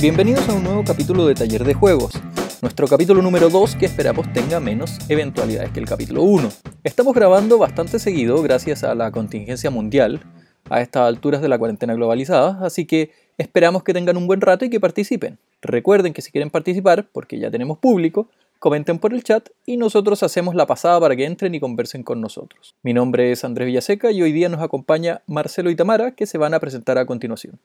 Bienvenidos a un nuevo capítulo de Taller de Juegos, nuestro capítulo número 2 que esperamos tenga menos eventualidades que el capítulo 1. Estamos grabando bastante seguido gracias a la contingencia mundial, a estas alturas de la cuarentena globalizada, así que esperamos que tengan un buen rato y que participen. Recuerden que si quieren participar, porque ya tenemos público, comenten por el chat y nosotros hacemos la pasada para que entren y conversen con nosotros. Mi nombre es Andrés Villaseca y hoy día nos acompaña Marcelo y Tamara que se van a presentar a continuación.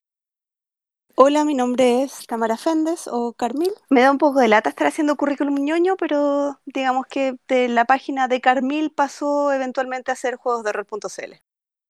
Hola, mi nombre es Tamara Féndez o Carmil. Me da un poco de lata estar haciendo currículum ñoño, pero digamos que de la página de Carmil pasó eventualmente a hacer juegos de rol.cl.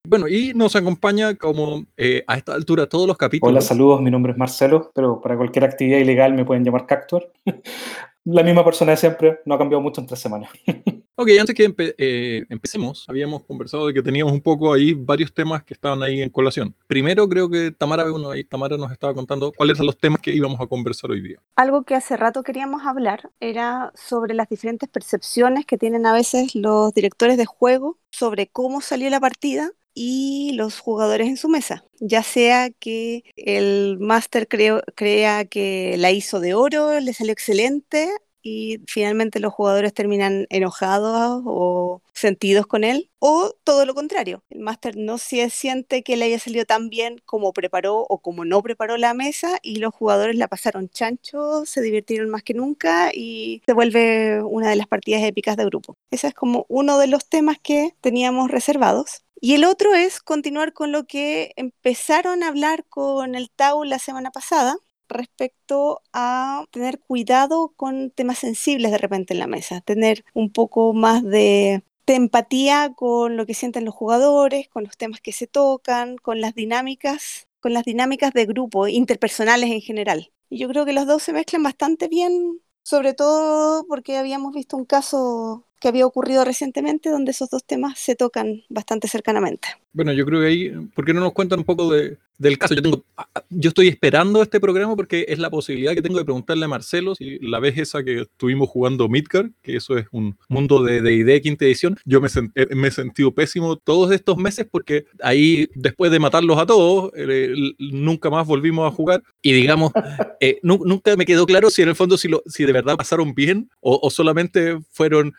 Bueno, y nos acompaña como eh, a esta altura todos los capítulos. Hola, saludos, mi nombre es Marcelo, pero para cualquier actividad ilegal me pueden llamar Cactuar. la misma persona de siempre, no ha cambiado mucho en tres semanas. ok, antes que eh, empecemos, habíamos conversado de que teníamos un poco ahí varios temas que estaban ahí en colación. Primero creo que Tamara, uno ahí, Tamara nos estaba contando cuáles son los temas que íbamos a conversar hoy día. Algo que hace rato queríamos hablar era sobre las diferentes percepciones que tienen a veces los directores de juego sobre cómo salió la partida y los jugadores en su mesa, ya sea que el máster crea que la hizo de oro, le salió excelente y finalmente los jugadores terminan enojados o sentidos con él, o todo lo contrario, el máster no se siente que le haya salido tan bien como preparó o como no preparó la mesa y los jugadores la pasaron chancho, se divirtieron más que nunca y se vuelve una de las partidas épicas de grupo. Ese es como uno de los temas que teníamos reservados. Y el otro es continuar con lo que empezaron a hablar con el Tau la semana pasada respecto a tener cuidado con temas sensibles de repente en la mesa, tener un poco más de, empatía con lo que sienten los jugadores, con los temas que se tocan, con las dinámicas, con las dinámicas de grupo, interpersonales en general. Y yo creo que los dos se mezclan bastante bien, sobre todo porque habíamos visto un caso que había ocurrido recientemente donde esos dos temas se tocan bastante cercanamente. Bueno, yo creo que ahí, ¿por qué no nos cuentan un poco de, del caso. Yo, tengo, yo estoy esperando este programa porque es la posibilidad que tengo de preguntarle a Marcelo si la vez esa que estuvimos jugando Midgar, que eso es un mundo de D&D quinta edición, yo me, eh, me, he sentido pésimo todos estos meses porque ahí, después de matarlos a todos, eh, nunca más volvimos a jugar y digamos, eh, nunca me quedó claro si en el fondo si, lo, si de verdad pasaron bien o, solamente fueron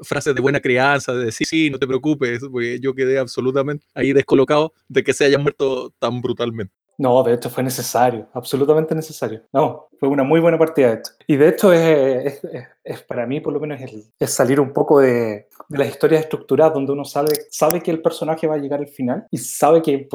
frases de buena crianza, de decir, sí, no te preocupes, porque yo quedé absolutamente ahí descolocado de que se haya muerto tan brutal no, de hecho fue necesario, absolutamente necesario. No, fue una muy buena partida de hecho. Y de hecho es, es, para mí por lo menos es, salir un poco de, de, las historias estructuradas donde uno sabe, sabe que el personaje va a llegar al final y sabe que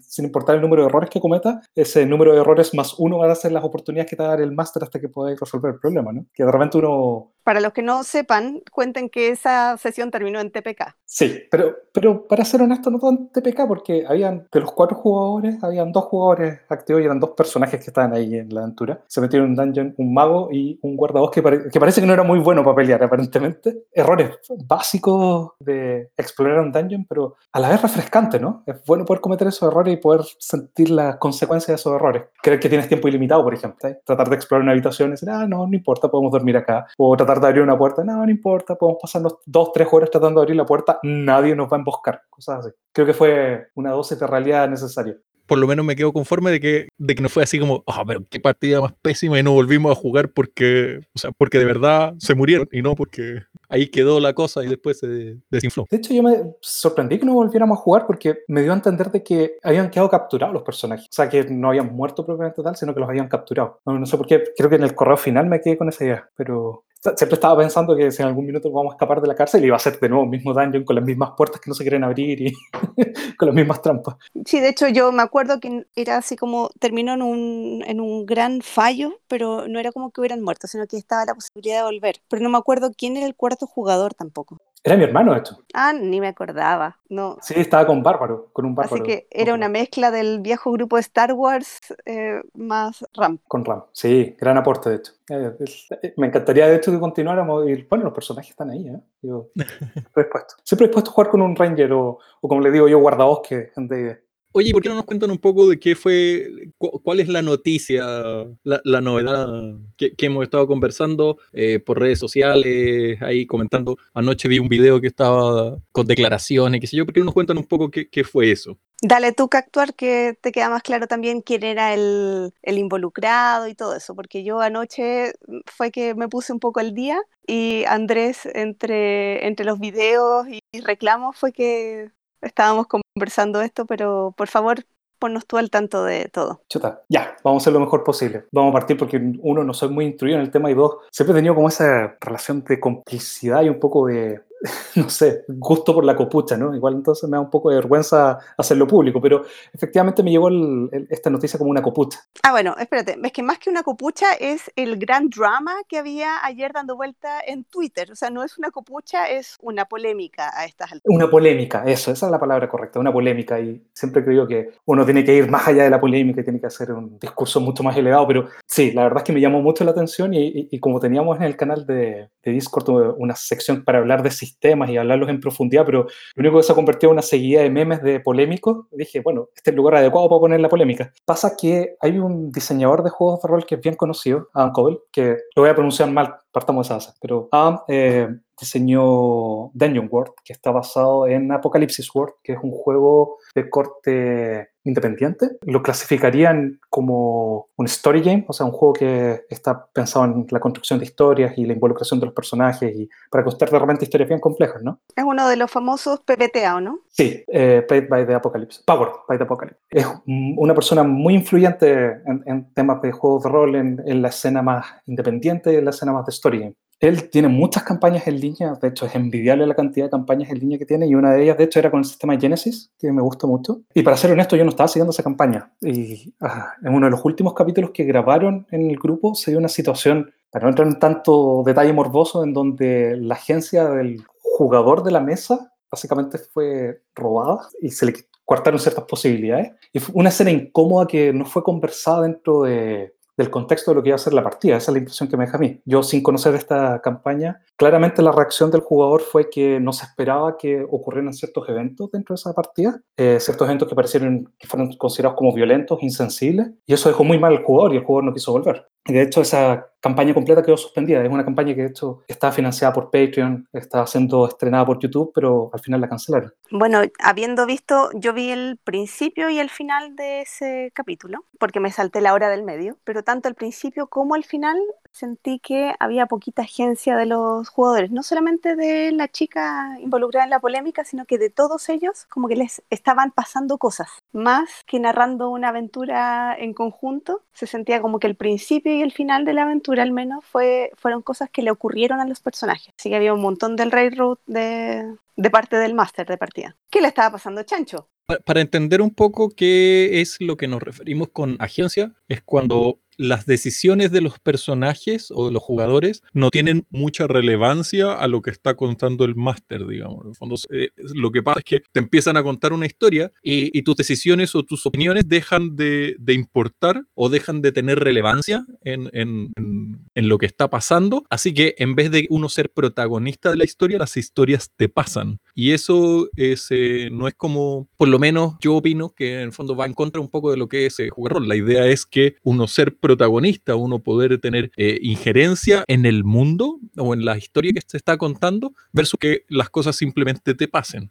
sin importar el número de errores que cometa, ese número de errores más uno van a ser las oportunidades que te va a dar el máster hasta que podáis resolver el problema, ¿no? Que de repente uno... Para los que no sepan, cuenten que esa sesión terminó en TPK. Sí, pero, pero para ser honesto, no todo en TPK, porque habían, de los cuatro jugadores, habían dos jugadores activos y eran dos personajes que estaban ahí en la aventura. Se metieron en un dungeon un mago y un guardabosque que, parece que no era muy bueno para pelear, aparentemente. Errores básicos de explorar un dungeon, pero a la vez refrescante, ¿no? Es bueno poder cometer esos errores y poder sentir las consecuencias de esos errores. Creer que tienes tiempo ilimitado, por ejemplo. ¿eh? Tratar de explorar una habitación y decir, ah, no, no importa, podemos dormir acá. O tratar de abrir una puerta, no, no importa, podemos pasarnos dos, tres horas tratando de abrir la puerta, nadie nos va a emboscar. Cosas así. Creo que fue una dosis de realidad necesaria por lo menos me quedo conforme de que, de que no fue así como, oh, pero qué partida más pésima y no volvimos a jugar porque, o sea, porque de verdad se murieron y no porque ahí quedó la cosa y después se desinfló. De hecho, yo me sorprendí que no volviéramos a jugar porque me dio a entender de que habían quedado capturados los personajes. O sea, que no habían muerto propiamente tal, sino que los habían capturado. No, no sé por qué, creo que en el correo final me quedé con esa idea, pero siempre estaba pensando que si en algún minuto vamos a escapar de la cárcel iba a ser de nuevo el mismo dungeon con las mismas puertas que no se quieren abrir y con las mismas trampas. Sí, de hecho yo me acuerdo que era así como terminó en un, en un gran fallo, pero no era como que hubieran muerto, sino que estaba la posibilidad de volver. Pero no me acuerdo quién era el cuarto jugador tampoco. Era mi hermano, esto. Ah, ni me acordaba. No. Sí, estaba con Bárbaro, con un Bárbaro. Así que era una mezcla del viejo grupo de Star Wars eh, más RAM. Con RAM, sí, gran aporte, de hecho. Eh, eh, me encantaría, de hecho, que continuáramos. Y, bueno, los personajes están ahí, ¿eh? Yo, estoy dispuesto. Siempre dispuesto a jugar con un Ranger o, o como le digo yo, guardabosque en Oye, ¿por qué no nos cuentan un poco de qué fue, cuál es la noticia, la, novedad que, hemos estado conversando eh, por redes sociales, ahí comentando? Anoche vi un video que estaba con declaraciones, qué sé yo, ¿por qué no nos cuentan un poco qué, fue eso? Dale tú que actuar, que te queda más claro también quién era el, involucrado y todo eso, porque yo anoche fue que me puse un poco el día y Andrés entre, entre los videos y reclamos fue que estábamos conversando esto, pero por favor, ponnos tú al tanto de todo. Chuta, ya, vamos a hacer lo mejor posible. Vamos a partir porque uno, no soy muy instruido en el tema y dos, siempre he tenido como esa relación de complicidad y un poco de, no sé, gusto por la copucha, ¿no? Igual entonces me da un poco de vergüenza hacerlo público, pero efectivamente me llegó esta noticia como una copucha. Ah, bueno, espérate, es que más que una copucha es el gran drama que había ayer dando vuelta en Twitter, o sea, no es una copucha, es una polémica a estas alturas. Una polémica, eso, esa es la palabra correcta, una polémica, y siempre creo que uno tiene que ir más allá de la polémica y tiene que hacer un discurso mucho más elevado, pero sí, la verdad es que me llamó mucho la atención y, como teníamos en el canal de, de Discord una sección para hablar de temas y hablarlos en profundidad, pero lo único que se ha convertido en una seguida de memes de polémicos, dije, bueno, este es el lugar adecuado para poner la polémica. Pasa que hay un diseñador de juegos de rol que es bien conocido, Adam Cobble, que lo voy a pronunciar mal, partamos de esa base, pero Adam eh, diseñó Dungeon World, que está basado en Apocalypse World, que es un juego de corte independiente. Lo clasificarían como un story game, o sea, un juego que está pensado en la construcción de historias y la involucración de los personajes y para construir de repente historias bien complejas, ¿no? Es uno de los famosos PBTA, ¿no? Sí, eh, Paid by the Apocalypse, Power by the Apocalypse. Es una persona muy influyente en, temas de juegos de rol, en, en la escena más independiente en la escena más de story game. Él tiene muchas campañas en línea, de hecho es envidiable la cantidad de campañas en línea que tiene y una de ellas de hecho era con el sistema Genesis, que me gusta mucho. Y para ser honesto yo no estaba siguiendo esa campaña y ah, en uno de los últimos capítulos que grabaron en el grupo se dio una situación, para no entrar en tanto detalle morboso, en donde la agencia del jugador de la mesa básicamente fue robada y se le cortaron ciertas posibilidades. Y fue una escena incómoda que no fue conversada dentro de, del contexto de lo que iba a ser la partida. Esa es la impresión que me deja a mí. Yo, sin conocer esta campaña, claramente la reacción del jugador fue que no se esperaba que ocurrieran ciertos eventos dentro de esa partida, eh, ciertos eventos que parecieron que fueron considerados como violentos, insensibles, y eso dejó muy mal al jugador y el jugador no quiso volver. De hecho, esa campaña completa quedó suspendida. Es una campaña que de hecho está financiada por Patreon, está siendo estrenada por YouTube, pero al final la cancelaron. Bueno, habiendo visto, yo vi el principio y el final de ese capítulo, porque me salté la hora del medio, pero tanto el principio como el final sentí que había poquita agencia de los jugadores, no solamente de la chica involucrada en la polémica, sino que de todos ellos, como que les estaban pasando cosas, más que narrando una aventura en conjunto, se sentía como que el principio y el final de la aventura al menos fue, fueron cosas que le ocurrieron a los personajes, así que había un montón del railroad de, de parte del máster de partida. ¿Qué le estaba pasando Chancho? Para entender un poco qué es lo que nos referimos con agencia, es cuando las decisiones de los personajes o de los jugadores no tienen mucha relevancia a lo que está contando el máster, digamos. Eh, lo que pasa es que te empiezan a contar una historia y, tus decisiones o tus opiniones dejan de, importar o dejan de tener relevancia en, lo que está pasando. Así que en vez de uno ser protagonista de la historia, las historias te pasan. Y eso es, eh, no es como, por lo menos yo opino que en el fondo va en contra un poco de lo que es eh, jugar rol. La idea es que uno ser protagonista, uno poder tener eh, injerencia en el mundo o en la historia que se está contando, versus que las cosas simplemente te pasen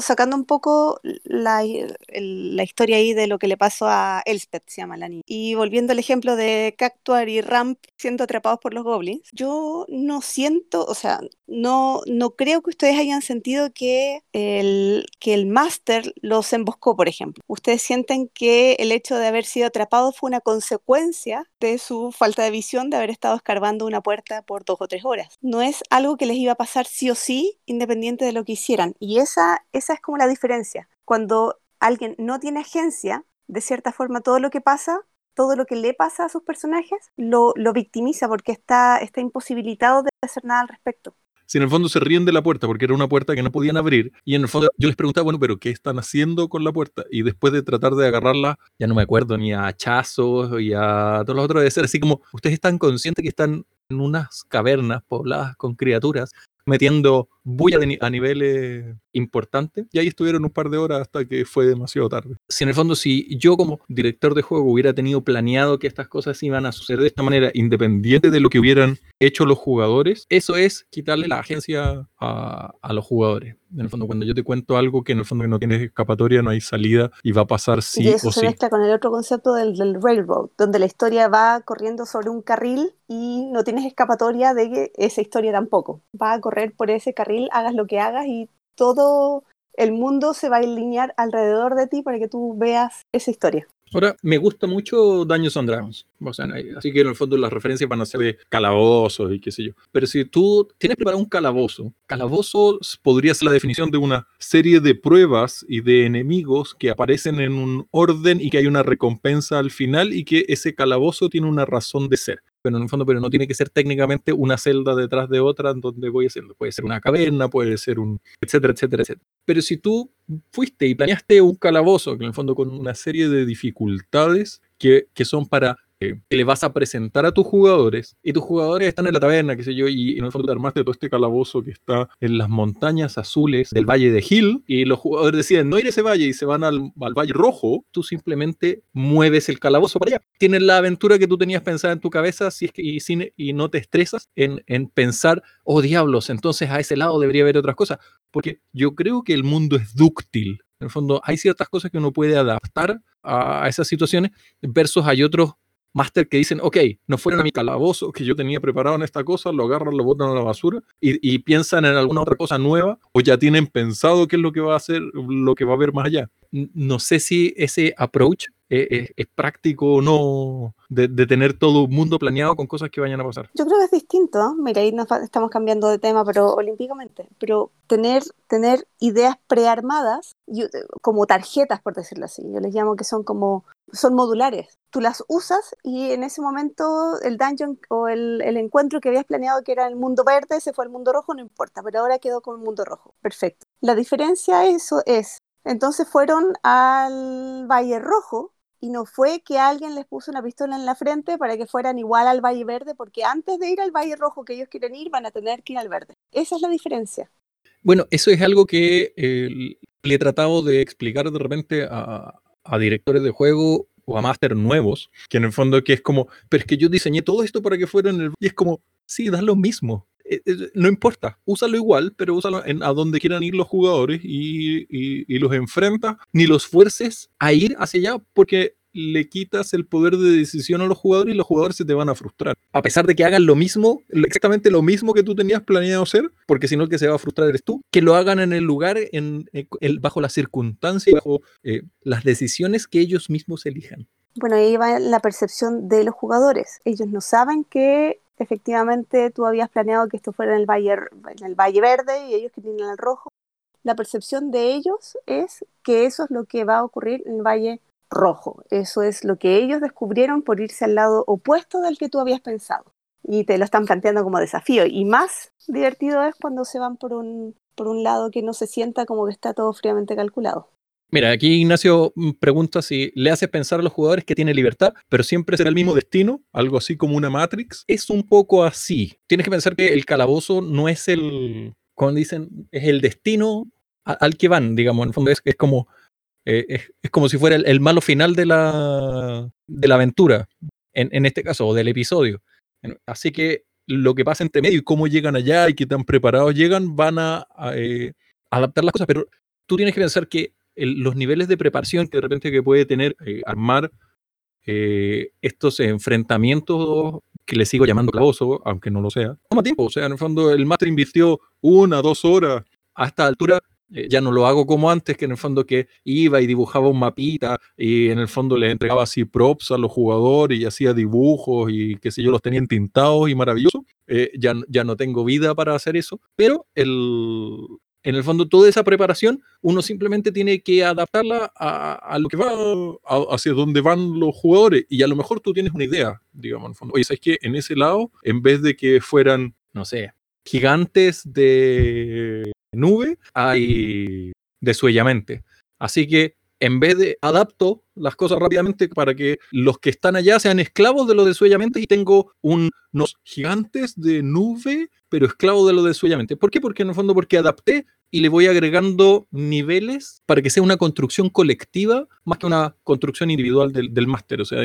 sacando un poco la, la, historia ahí de lo que le pasó a Elspeth, se llama la niña, y volviendo al ejemplo de Cactuar y Ramp siendo atrapados por los goblins, yo no siento, o sea, no, no creo que ustedes hayan sentido que el, que el máster los emboscó, por ejemplo. Ustedes sienten que el hecho de haber sido atrapados fue una consecuencia de su falta de visión de haber estado escarbando una puerta por dos o tres horas. No es algo que les iba a pasar sí o sí, independiente de lo que hicieran. Y es esa, es como la diferencia. Cuando alguien no tiene agencia, de cierta forma todo lo que pasa, todo lo que le pasa a sus personajes, lo, victimiza porque está, está imposibilitado de hacer nada al respecto. Si en el fondo se ríen de la puerta porque era una puerta que no podían abrir y en el fondo yo les preguntaba, bueno, pero ¿qué están haciendo con la puerta? Y después de tratar de agarrarla, ya no me acuerdo ni a hachazos y a todos los otros, de ser así como, ustedes están conscientes que están en unas cavernas pobladas con criaturas metiendo bulla a niveles importantes y ahí estuvieron un par de horas hasta que fue demasiado tarde. Si en el fondo, si yo como director de juego hubiera tenido planeado que estas cosas iban a suceder de esta manera, independiente de lo que hubieran hecho los jugadores, eso es quitarle la agencia a, a los jugadores. En el fondo, cuando yo te cuento algo que en el fondo no tienes escapatoria, no hay salida y va a pasar sí y eso o se sí. mezcla con el otro concepto del, del railroad, donde la historia va corriendo sobre un carril y no tienes escapatoria de que esa historia tampoco. Va a por ese carril, hagas lo que hagas y todo el mundo se va a alinear alrededor de ti para que tú veas esa historia. Ahora, me gusta mucho Daños and Dragons. O sea, así que en el fondo las referencias van a ser de calabozos y qué sé yo. Pero si tú tienes preparado un calabozo, calabozo podría ser la definición de una serie de pruebas y de enemigos que aparecen en un orden y que hay una recompensa al final y que ese calabozo tiene una razón de ser pero en el fondo pero no tiene que ser técnicamente una celda detrás de otra en donde voy haciendo. Puede ser una caverna, puede ser un, etcétera, etcétera, etcétera. Pero si tú fuiste y planeaste un calabozo, que en el fondo con una serie de dificultades que, que son para que le vas a presentar a tus jugadores y tus jugadores están en la taberna, qué sé yo, y en el fondo te armaste todo este calabozo que está en las montañas azules del Valle de Hill y los jugadores deciden no ir a ese valle y se van al, al Valle Rojo, tú simplemente mueves el calabozo para allá. Tienes la aventura que tú tenías pensada en tu cabeza y, sin- y no te estresas en, en pensar, oh diablos, entonces a ese lado debería haber otras cosas, porque yo creo que el mundo es dúctil. En el fondo, hay ciertas cosas que uno puede adaptar a esas situaciones versus hay otros máster que dicen, ok, no fueron a mi calabozo que yo tenía preparado en esta cosa, lo agarran, lo botan a la basura y, y piensan en alguna otra cosa nueva o ya tienen pensado qué es lo que va a hacer, lo que va a haber más allá. No sé si ese approach es, es- es práctico o no de, tener todo un mundo planeado con cosas que vayan a pasar. Yo creo que es distinto, ¿eh? mira, ahí nos estamos cambiando de tema, pero olímpicamente, pero tener, ideas prearmadas, eh, como tarjetas, por decirlo así, yo les llamo que son como, son modulares. Tú las usas y en ese momento el dungeon o el, el encuentro que habías planeado que era el mundo verde, se fue al mundo rojo, no importa, pero ahora quedó con el mundo rojo. Perfecto. La diferencia eso es, entonces fueron al Valle Rojo y no fue que alguien les puso una pistola en la frente para que fueran igual al Valle Verde, porque antes de ir al Valle Rojo que ellos quieren ir, van a tener que ir al verde. Esa es la diferencia. Bueno, eso es algo que eh, le he tratado de explicar de repente a, a directores de juego o a máster nuevos, que en el fondo que es como, pero es que yo diseñé todo esto para que fuera en el... Y es como, sí, da lo mismo. Eh, eh, no importa, úsalo igual, pero úsalo en, a donde quieran ir los jugadores y, los enfrenta, ni los fuerces a ir hacia allá porque le quitas el poder de decisión a los jugadores y los jugadores se te van a frustrar. A pesar de que hagan lo mismo, exactamente lo mismo que tú tenías planeado hacer, porque si no el que se va a frustrar eres tú, que lo hagan en el lugar, en, en- el- bajo las circunstancias, bajo eh, las decisiones que ellos mismos elijan. Bueno, ahí va la percepción de los jugadores. Ellos no saben que efectivamente tú habías planeado que esto fuera en el Valle, en el Valle Verde y ellos que tienen el rojo. La percepción de ellos es que eso es lo que va a ocurrir en el Valle Rojo. Eso es lo que ellos descubrieron por irse al lado opuesto del que tú habías pensado. Y te lo están planteando como desafío. Y más divertido es cuando se van por un, por un lado que no se sienta como que está todo fríamente calculado. Mira, aquí Ignacio mm, pregunta si le haces pensar a los jugadores que tiene libertad, pero siempre será el mismo destino, algo así como una Matrix. Es un poco así. Tienes que pensar que el calabozo no es el, como dicen, es el destino al que van, digamos. En el fondo es, es como, eh, es, como si fuera el, el malo final de la, de la aventura, en, en este caso, o del episodio. Así que lo que pasa entre medio y cómo llegan allá y qué tan preparados llegan, van a, a, eh, adaptar las cosas. Pero tú tienes que pensar que los niveles de preparación que de repente que puede tener eh, armar eh, estos enfrentamientos que le sigo llamando calabozo, aunque no lo sea, toma tiempo. O sea, en el fondo el máster invirtió una, dos horas a esta altura. eh, ya no lo hago como antes, que en el fondo que iba y dibujaba un mapita y en el fondo le entregaba así props a los jugadores y hacía dibujos y qué sé yo, los tenía entintados y maravilloso. Eh, ya, ya no tengo vida para hacer eso, pero el, en el fondo toda esa preparación uno simplemente tiene que adaptarla a, lo que va, hacia donde van los jugadores y a lo mejor tú tienes una idea, digamos, en el fondo. Oye, ¿sabes qué? En ese lado, en vez de que fueran, no sé, gigantes de nube, hay desuellamente. Así que en vez de adapto las cosas rápidamente para que los que están allá sean esclavos de lo de suellamente y tengo unos gigantes de nube, pero esclavos de lo de suellamente. ¿Por qué? Porque en el fondo porque adapté y le voy agregando niveles para que sea una construcción colectiva más que una construcción individual del, máster. O sea,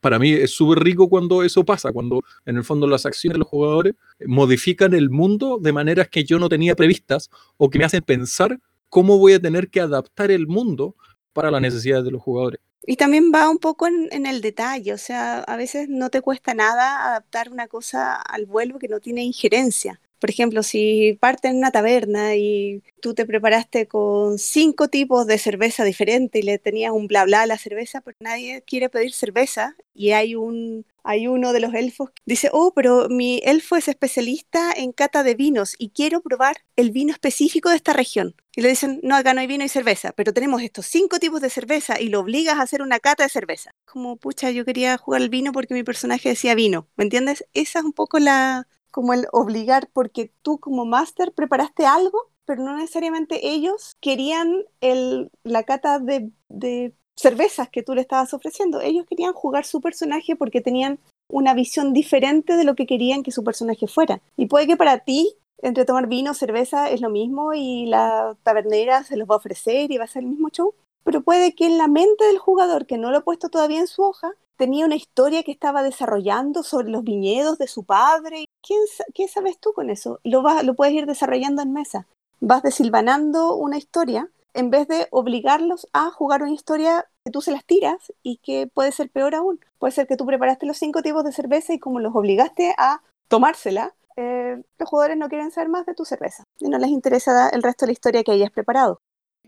para mí es súper rico cuando eso pasa, cuando en el fondo las acciones de los jugadores modifican el mundo de maneras que yo no tenía previstas o que me hacen pensar cómo voy a tener que adaptar el mundo para las necesidades de los jugadores. Y también va un poco en, el detalle, o sea, a veces no te cuesta nada adaptar una cosa al vuelo que no tiene injerencia. Por ejemplo, si parte en una taberna y tú te preparaste con cinco tipos de cerveza diferentes y le tenías un bla bla a la cerveza, pues nadie quiere pedir cerveza y hay un hay uno de los elfos que dice, oh, pero mi elfo es especialista en cata de vinos y quiero probar el vino específico de esta región. Y le dicen, no, acá no hay vino y cerveza, pero tenemos estos cinco tipos de cerveza y lo obligas a hacer una cata de cerveza. Como, pucha, yo quería jugar el vino porque mi personaje decía vino, ¿me entiendes? Esa es un poco la, como el obligar, porque tú como máster preparaste algo, pero no necesariamente ellos querían el, la cata de, de cervezas que tú le estabas ofreciendo. Ellos querían jugar su personaje porque tenían una visión diferente de lo que querían que su personaje fuera. Y puede que para ti, entre tomar vino, cerveza, es lo mismo y la tabernera se los va a ofrecer y va a ser el mismo show, pero puede que en la mente del jugador, que no lo ha puesto todavía en su hoja, tenía una historia que estaba desarrollando sobre los viñedos de su padre. ¿Quién, ¿Qué sabes tú con eso? Lo, vas, lo puedes ir desarrollando en mesa. Vas desilvanando una historia en vez de obligarlos a jugar una historia que tú se las tiras y que puede ser peor aún. Puede ser que tú preparaste los cinco tipos de cerveza y como los obligaste a tomársela, eh, los jugadores no quieren saber más de tu cerveza y no les interesa el resto de la historia que hayas preparado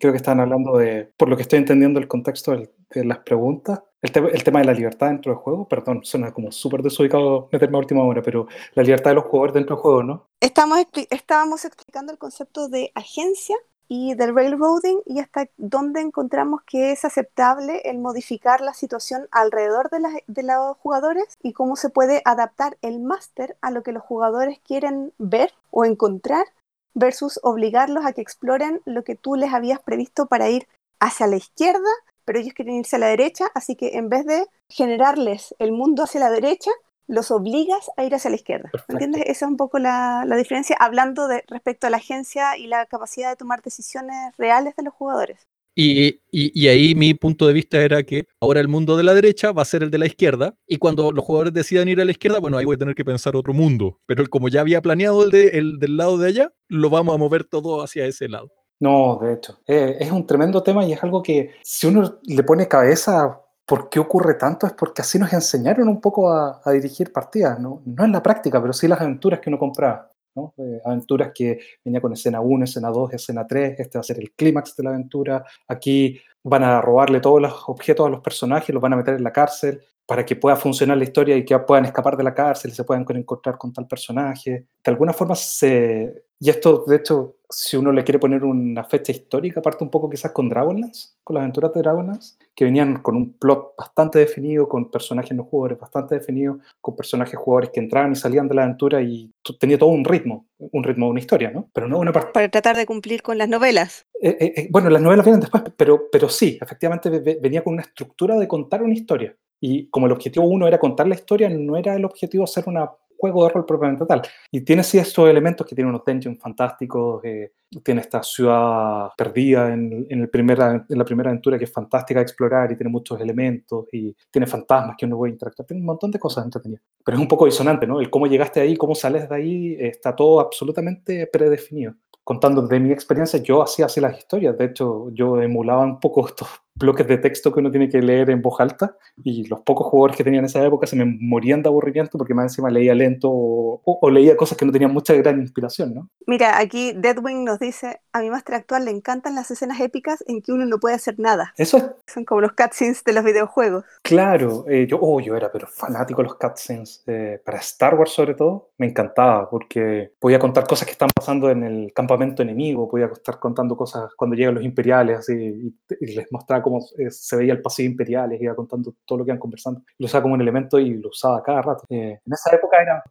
creo que están hablando de, por lo que estoy entendiendo el contexto de las preguntas, el, tema de la libertad dentro del juego, perdón, suena como súper desubicado meterme a última hora, pero la libertad de los jugadores dentro del juego, ¿no? Estamos, estábamos explicando el concepto de agencia y del railroading y hasta dónde encontramos que es aceptable el modificar la situación alrededor de, de los jugadores y cómo se puede adaptar el máster a lo que los jugadores quieren ver o encontrar versus obligarlos a que exploren lo que tú les habías previsto para ir hacia la izquierda, pero ellos quieren irse a la derecha, así que en vez de generarles el mundo hacia la derecha, los obligas a ir hacia la izquierda. ¿Entiendes? Esa es un poco la, diferencia, hablando de respecto a la agencia y la capacidad de tomar decisiones reales de los jugadores. Y, ahí mi punto de vista era que ahora el mundo de la derecha va a ser el de la izquierda, y cuando los jugadores decidan ir a la izquierda, bueno, ahí voy a tener que pensar otro mundo. Pero como ya había planeado el, de, el del lado de allá, lo vamos a mover todo hacia ese lado. No, de hecho, eh, es un tremendo tema y es algo que si uno le pone cabeza, ¿por qué ocurre tanto? Es porque así nos enseñaron un poco a, a dirigir partidas, ¿no? no en la práctica, pero sí las aventuras que uno compraba. Eh, aventuras que venía con escena 1, escena 2, escena 3, este va a ser el clímax de la aventura, aquí van a robarle todos los objetos a los personajes, los van a meter en la cárcel para que pueda funcionar la historia y que puedan escapar de la cárcel y se puedan encontrar con tal personaje. De alguna forma se, y esto, de hecho, si uno le quiere poner una fecha histórica, parte un poco quizás con Dragonlance, con las aventuras de Dragonlance, que venían con un plot bastante definido, con personajes no jugadores bastante definidos, con personajes jugadores que entraban y salían de la aventura y tenía todo un ritmo, un ritmo de una historia, ¿no? Pero no una parte... Para tratar de cumplir con las novelas. Eh, eh, eh, bueno, las novelas vienen después, pero, pero sí, efectivamente venía con una estructura de contar una historia. Y como el objetivo uno era contar la historia, no era el objetivo hacer una juego de rol propiamente tal. Y tiene sí estos elementos que tiene unos dungeons fantásticos, eh, tiene esta ciudad perdida en, en, el primera, en la primera aventura que es fantástica de explorar y tiene muchos elementos y tiene fantasmas que uno puede interactuar, tiene un montón de cosas entretenidas. Pero es un poco disonante, ¿no? El cómo llegaste ahí, cómo sales de ahí, está todo absolutamente predefinido contando de mi experiencia, yo hacía así las historias. De hecho, yo emulaba un poco estos bloques de texto que uno tiene que leer en voz alta y los pocos jugadores que tenía en esa época se me morían de aburrimiento porque más encima leía lento o, leía cosas que no tenían mucha gran inspiración, ¿no? Mira, aquí Deadwing nos dice, a mi máster actual le encantan las escenas épicas en que uno no puede hacer nada. Eso es... Son como los cutscenes de los videojuegos. Claro, eh, yo, oh, yo era pero fanático de los cutscenes, eh, para Star Wars sobre todo, me encantaba porque podía contar cosas que están pasando en el campamento enemigo, podía estar contando cosas cuando llegan los imperiales así, y, y les mostraba cómo eh, se veía el pasillo imperial, iba contando todo lo que iban conversando. Lo usaba como un elemento y lo usaba cada rato. Eh, en esa época era...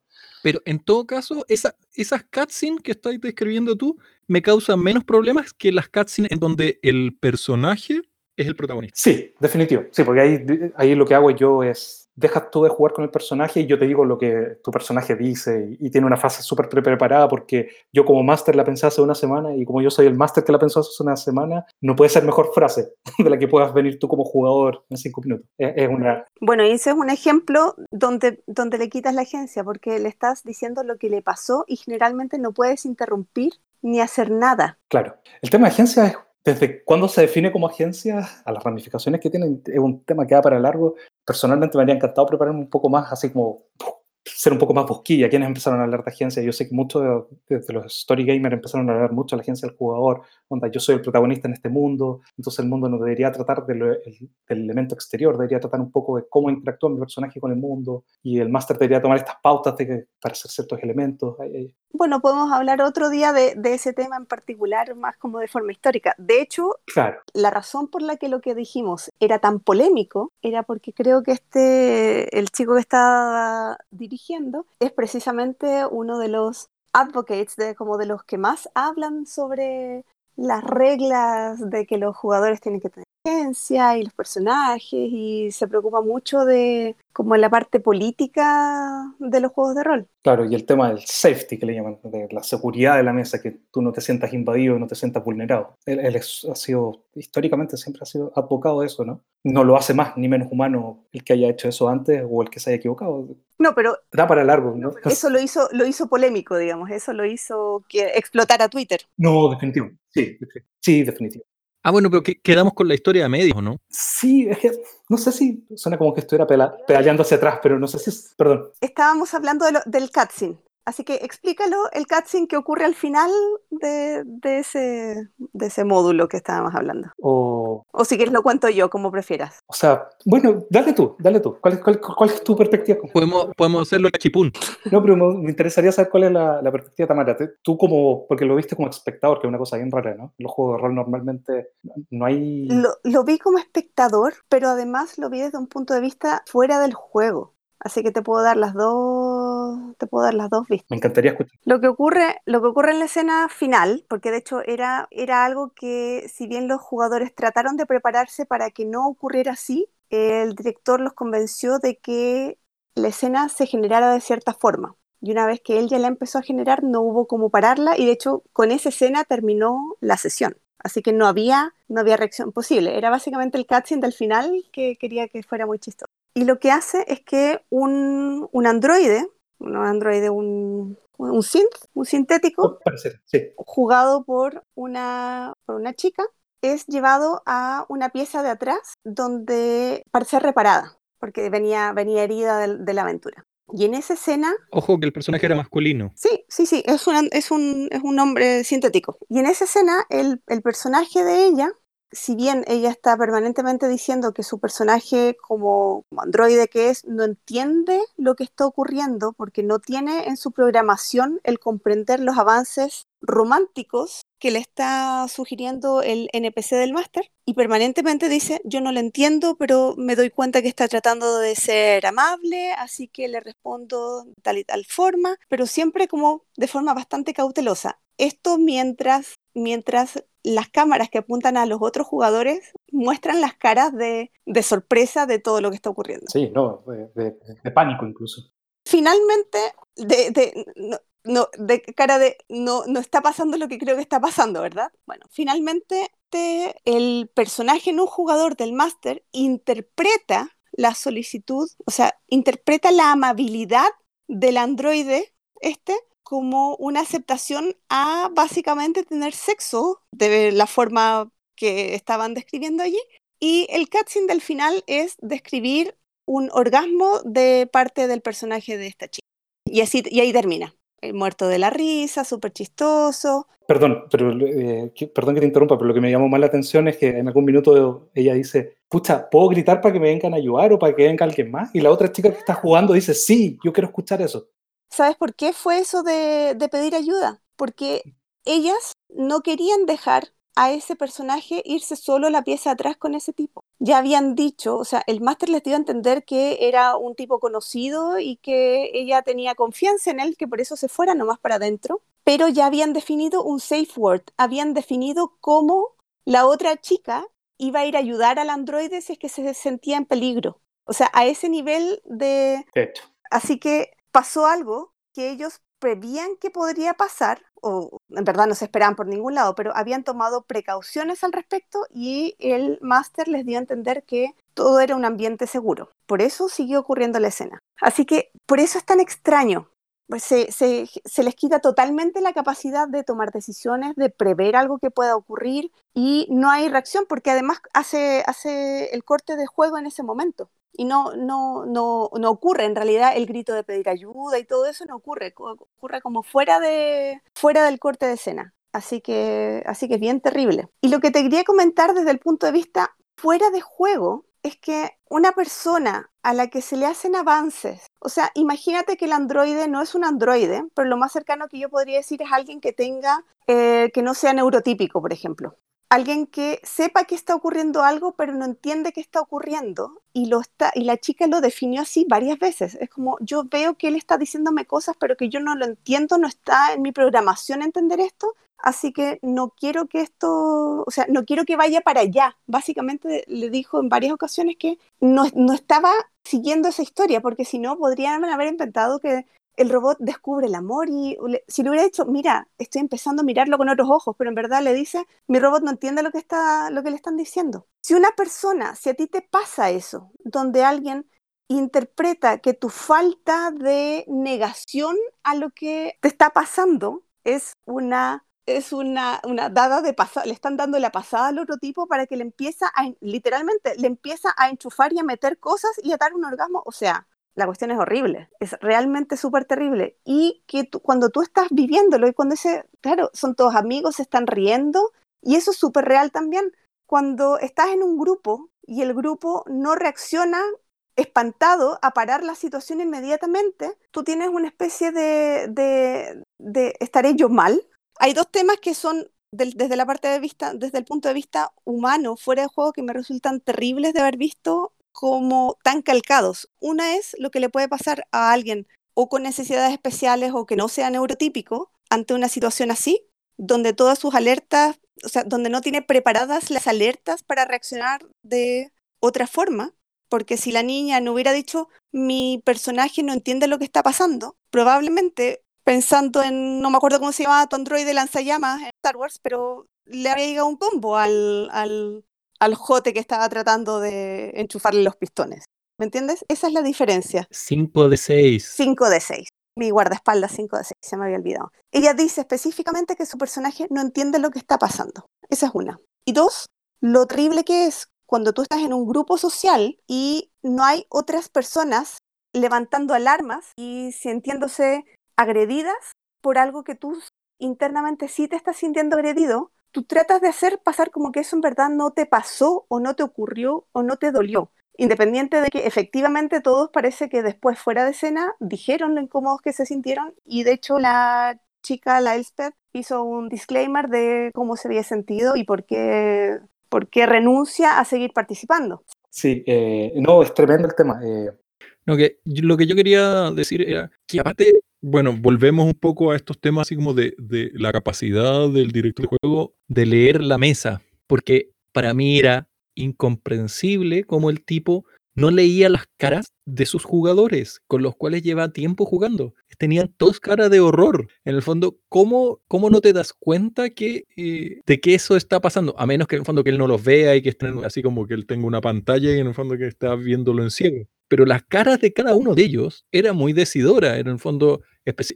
Pero en todo caso, esa, esas cutscenes que estás describiendo tú me causan menos problemas que las cutscenes en donde el personaje es el protagonista. Sí, definitivo. Sí, porque ahí, ahí lo que hago yo es dejas tú de jugar con el personaje y yo te digo lo que tu personaje dice y, tiene una frase súper preparada porque yo como máster la pensé hace una semana y como yo soy el máster que la pensó hace una semana, no puede ser mejor frase de la que puedas venir tú como jugador en cinco minutos. Es, una... Bueno, y ese es un ejemplo donde, donde le quitas la agencia porque le estás diciendo lo que le pasó y generalmente no puedes interrumpir ni hacer nada. Claro. El tema de agencia es desde cuándo se define como agencia a las ramificaciones que tienen, es un tema que da para largo. Personalmente me habría encantado prepararme un poco más, así como ser un poco más bosquilla. Quienes empezaron a hablar de agencia? Yo sé que muchos de, los story gamers empezaron a hablar mucho de la agencia del jugador. Onda, yo soy el protagonista en este mundo, entonces el mundo no debería tratar del elemento exterior, debería tratar un poco de cómo interactúa mi personaje con el mundo y el máster debería tomar estas pautas de para hacer ciertos elementos. Bueno, podemos hablar otro día de, de, ese tema en particular, más como de forma histórica. De hecho, claro. la razón por la que lo que dijimos era tan polémico era porque creo que este, el chico que estaba dirigiendo es precisamente uno de los advocates, de, como de los que más hablan sobre las reglas de que los jugadores tienen que tener agencia y los personajes y se preocupa mucho de como la parte política de los juegos de rol. Claro, y el tema del safety que le llaman, de la seguridad de la mesa, que tú no te sientas invadido no te sientas vulnerado. Él, ha sido, históricamente siempre ha sido abocado de eso, ¿no? No lo hace más ni menos humano el que haya hecho eso antes o el que se haya equivocado. No, pero... Da para largo, ¿no? Eso lo hizo, lo hizo polémico, digamos, eso lo hizo que explotara Twitter. No, definitivo, sí, sí, definitivo. Ah, bueno, pero quedamos con la historia de medios, ¿no? Sí, es que no sé si suena como que estuviera pedaleando hacia atrás, pero no sé si es. Perdón. Estábamos hablando del cutscene. Así que explícalo el cutscene que ocurre al final de, ese, de ese módulo que estábamos hablando. O, o si quieres lo cuento yo, como prefieras. O sea, bueno, dale tú, dale tú. ¿Cuál, cuál, es tu perspectiva? Podemos, podemos hacerlo chipún. No, pero me, interesaría saber cuál es la, la, perspectiva de Tamara. Tú como, porque lo viste como espectador, que es una cosa bien rara, ¿no? Los juegos de rol normalmente no hay... Lo, lo vi como espectador, pero además lo vi desde un punto de vista fuera del juego. Así que te puedo dar las dos, te puedo dar las dos vistas. Me encantaría escuchar. Lo que ocurre, lo que ocurre en la escena final, porque de hecho era, era algo que si bien los jugadores trataron de prepararse para que no ocurriera así, el director los convenció de que la escena se generara de cierta forma. Y una vez que él ya la empezó a generar, no hubo cómo pararla y de hecho con esa escena terminó la sesión. Así que no había, no había reacción posible. Era básicamente el cutscene del final que quería que fuera muy chistoso. Y lo que hace es que un, un androide, un androide, un, un synth, un sintético, jugado por una, por una chica, es llevado a una pieza de atrás donde parece reparada, porque venía, venía herida de, la aventura. Y en esa escena... Ojo que el personaje era masculino. Sí, sí, sí, es, es, un, es un hombre sintético. Y en esa escena el, el personaje de ella si bien ella está permanentemente diciendo que su personaje como, androide que es no entiende lo que está ocurriendo porque no tiene en su programación el comprender los avances románticos que le está sugiriendo el NPC del máster y permanentemente dice, yo no lo entiendo, pero me doy cuenta que está tratando de ser amable, así que le respondo tal y tal forma, pero siempre como de forma bastante cautelosa. Esto mientras, mientras las cámaras que apuntan a los otros jugadores muestran las caras de, sorpresa de todo lo que está ocurriendo. Sí, no, de, pánico incluso. Finalmente, de, no, de cara de no, no está pasando lo que creo que está pasando, ¿verdad? Bueno, finalmente el personaje no jugador del máster interpreta la solicitud, o sea, interpreta la amabilidad del androide este como una aceptación a básicamente tener sexo de la forma que estaban describiendo allí. Y el cutscene del final es describir un orgasmo de parte del personaje de esta chica. Y, así, y ahí termina. El muerto de la risa, súper chistoso. Perdón, pero eh, perdón que te interrumpa, pero lo que me llamó más la atención es que en algún minuto ella dice, pucha, ¿puedo gritar para que me vengan a ayudar o para que venga alguien más? Y la otra chica que está jugando dice, sí, yo quiero escuchar eso. ¿Sabes por qué fue eso de, pedir ayuda? Porque ellas no querían dejar a ese personaje irse solo a la pieza atrás con ese tipo. Ya habían dicho, o sea, el máster les dio a entender que era un tipo conocido y que ella tenía confianza en él, que por eso se fuera nomás para adentro, pero ya habían definido un safe word, habían definido cómo la otra chica iba a ir a ayudar al androide si es que se sentía en peligro. O sea, a ese nivel de... De hecho. Así que pasó algo que ellos prevían que podría pasar, o en verdad no se esperaban por ningún lado, pero habían tomado precauciones al respecto y el máster les dio a entender que todo era un ambiente seguro. Por eso siguió ocurriendo la escena. Así que por eso es tan extraño. Pues se, se, se, les quita totalmente la capacidad de tomar decisiones, de prever algo que pueda ocurrir y no hay reacción porque además hace, hace el corte de juego en ese momento y no, no, no, no ocurre. En realidad el grito de pedir ayuda y todo eso no ocurre, ocurre como fuera, de, fuera del corte de escena. Así que, así que es bien terrible. Y lo que te quería comentar desde el punto de vista fuera de juego es que una persona a la que se le hacen avances, o sea, imagínate que el androide no es un androide, pero lo más cercano que yo podría decir es alguien que tenga, eh, que no sea neurotípico, por ejemplo alguien que sepa que está ocurriendo algo, pero no entiende qué está ocurriendo. Y, la chica lo definió así varias veces. Es como, yo veo que él está diciéndome cosas, pero que yo no lo entiendo, no está en mi programación entender esto. Así que no quiero que esto, o sea, no quiero que vaya para allá. Básicamente le dijo en varias ocasiones que no, no estaba siguiendo esa historia, porque si no, podrían haber inventado que el robot descubre el amor y si le hubiera dicho, mira, estoy empezando a mirarlo con otros ojos, pero en verdad le dice, mi robot no entiende lo que, está, lo que le están diciendo. Si una persona, si a ti te pasa eso, donde alguien interpreta que tu falta de negación a lo que te está pasando es una es una, una dada de pasada, le están dando la pasada al otro tipo para que le empieza a, literalmente, le empieza a enchufar y a meter cosas y a dar un orgasmo. O sea, la cuestión es horrible, es realmente súper terrible. Y que cuando tú estás viviéndolo y cuando ese, claro, son todos amigos, se están riendo, y eso es súper real también. Cuando estás en un grupo y el grupo no reacciona espantado a parar la situación inmediatamente, tú tienes una especie de, de, de ¿estaré yo mal? Hay dos temas que son desde la parte de vista, desde el punto de vista humano, fuera de juego, que me resultan terribles de haber visto como tan calcados. Una es lo que le puede pasar a alguien o con necesidades especiales o que no sea neurotípico ante una situación así, donde todas sus alertas, o sea, donde no tiene preparadas las alertas para reaccionar de otra forma, porque si la niña no hubiera dicho mi personaje no entiende lo que está pasando, probablemente pensando en, no me acuerdo cómo se llamaba tu androide lanzallamas en Star Wars, pero le habría llegado un combo al, al, al jote que estaba tratando de enchufarle los pistones. ¿Me entiendes? Esa es la diferencia. 5 de 6. 5 de 6. Mi guardaespaldas 5 de 6, se me había olvidado. Ella dice específicamente que su personaje no entiende lo que está pasando. Esa es una. Y dos, lo terrible que es cuando tú estás en un grupo social y no hay otras personas levantando alarmas y sintiéndose agredidas por algo que tú internamente sí te estás sintiendo agredido, tú tratas de hacer pasar como que eso en verdad no te pasó o no te ocurrió o no te dolió. Independiente de que efectivamente todos parece que después fuera de escena dijeron lo incómodos que se sintieron y de hecho la chica, la Elspeth, hizo un disclaimer de cómo se había sentido y por qué, por qué renuncia a seguir participando. Sí, eh, no, es tremendo el tema. Eh. No, que, lo que yo quería decir era que aparte bueno, volvemos un poco a estos temas así como de, de, la capacidad del director de juego de leer la mesa, porque para mí era incomprensible cómo el tipo no leía las caras de sus jugadores, con los cuales lleva tiempo jugando. Tenían todos cara de horror. En el fondo, ¿cómo, cómo no te das cuenta que, eh, de que eso está pasando? A menos que en el fondo que él no los vea y que estén así como que él tenga una pantalla y en el fondo que está viéndolo en ciego pero las caras de cada uno de ellos era muy decidora, en el fondo,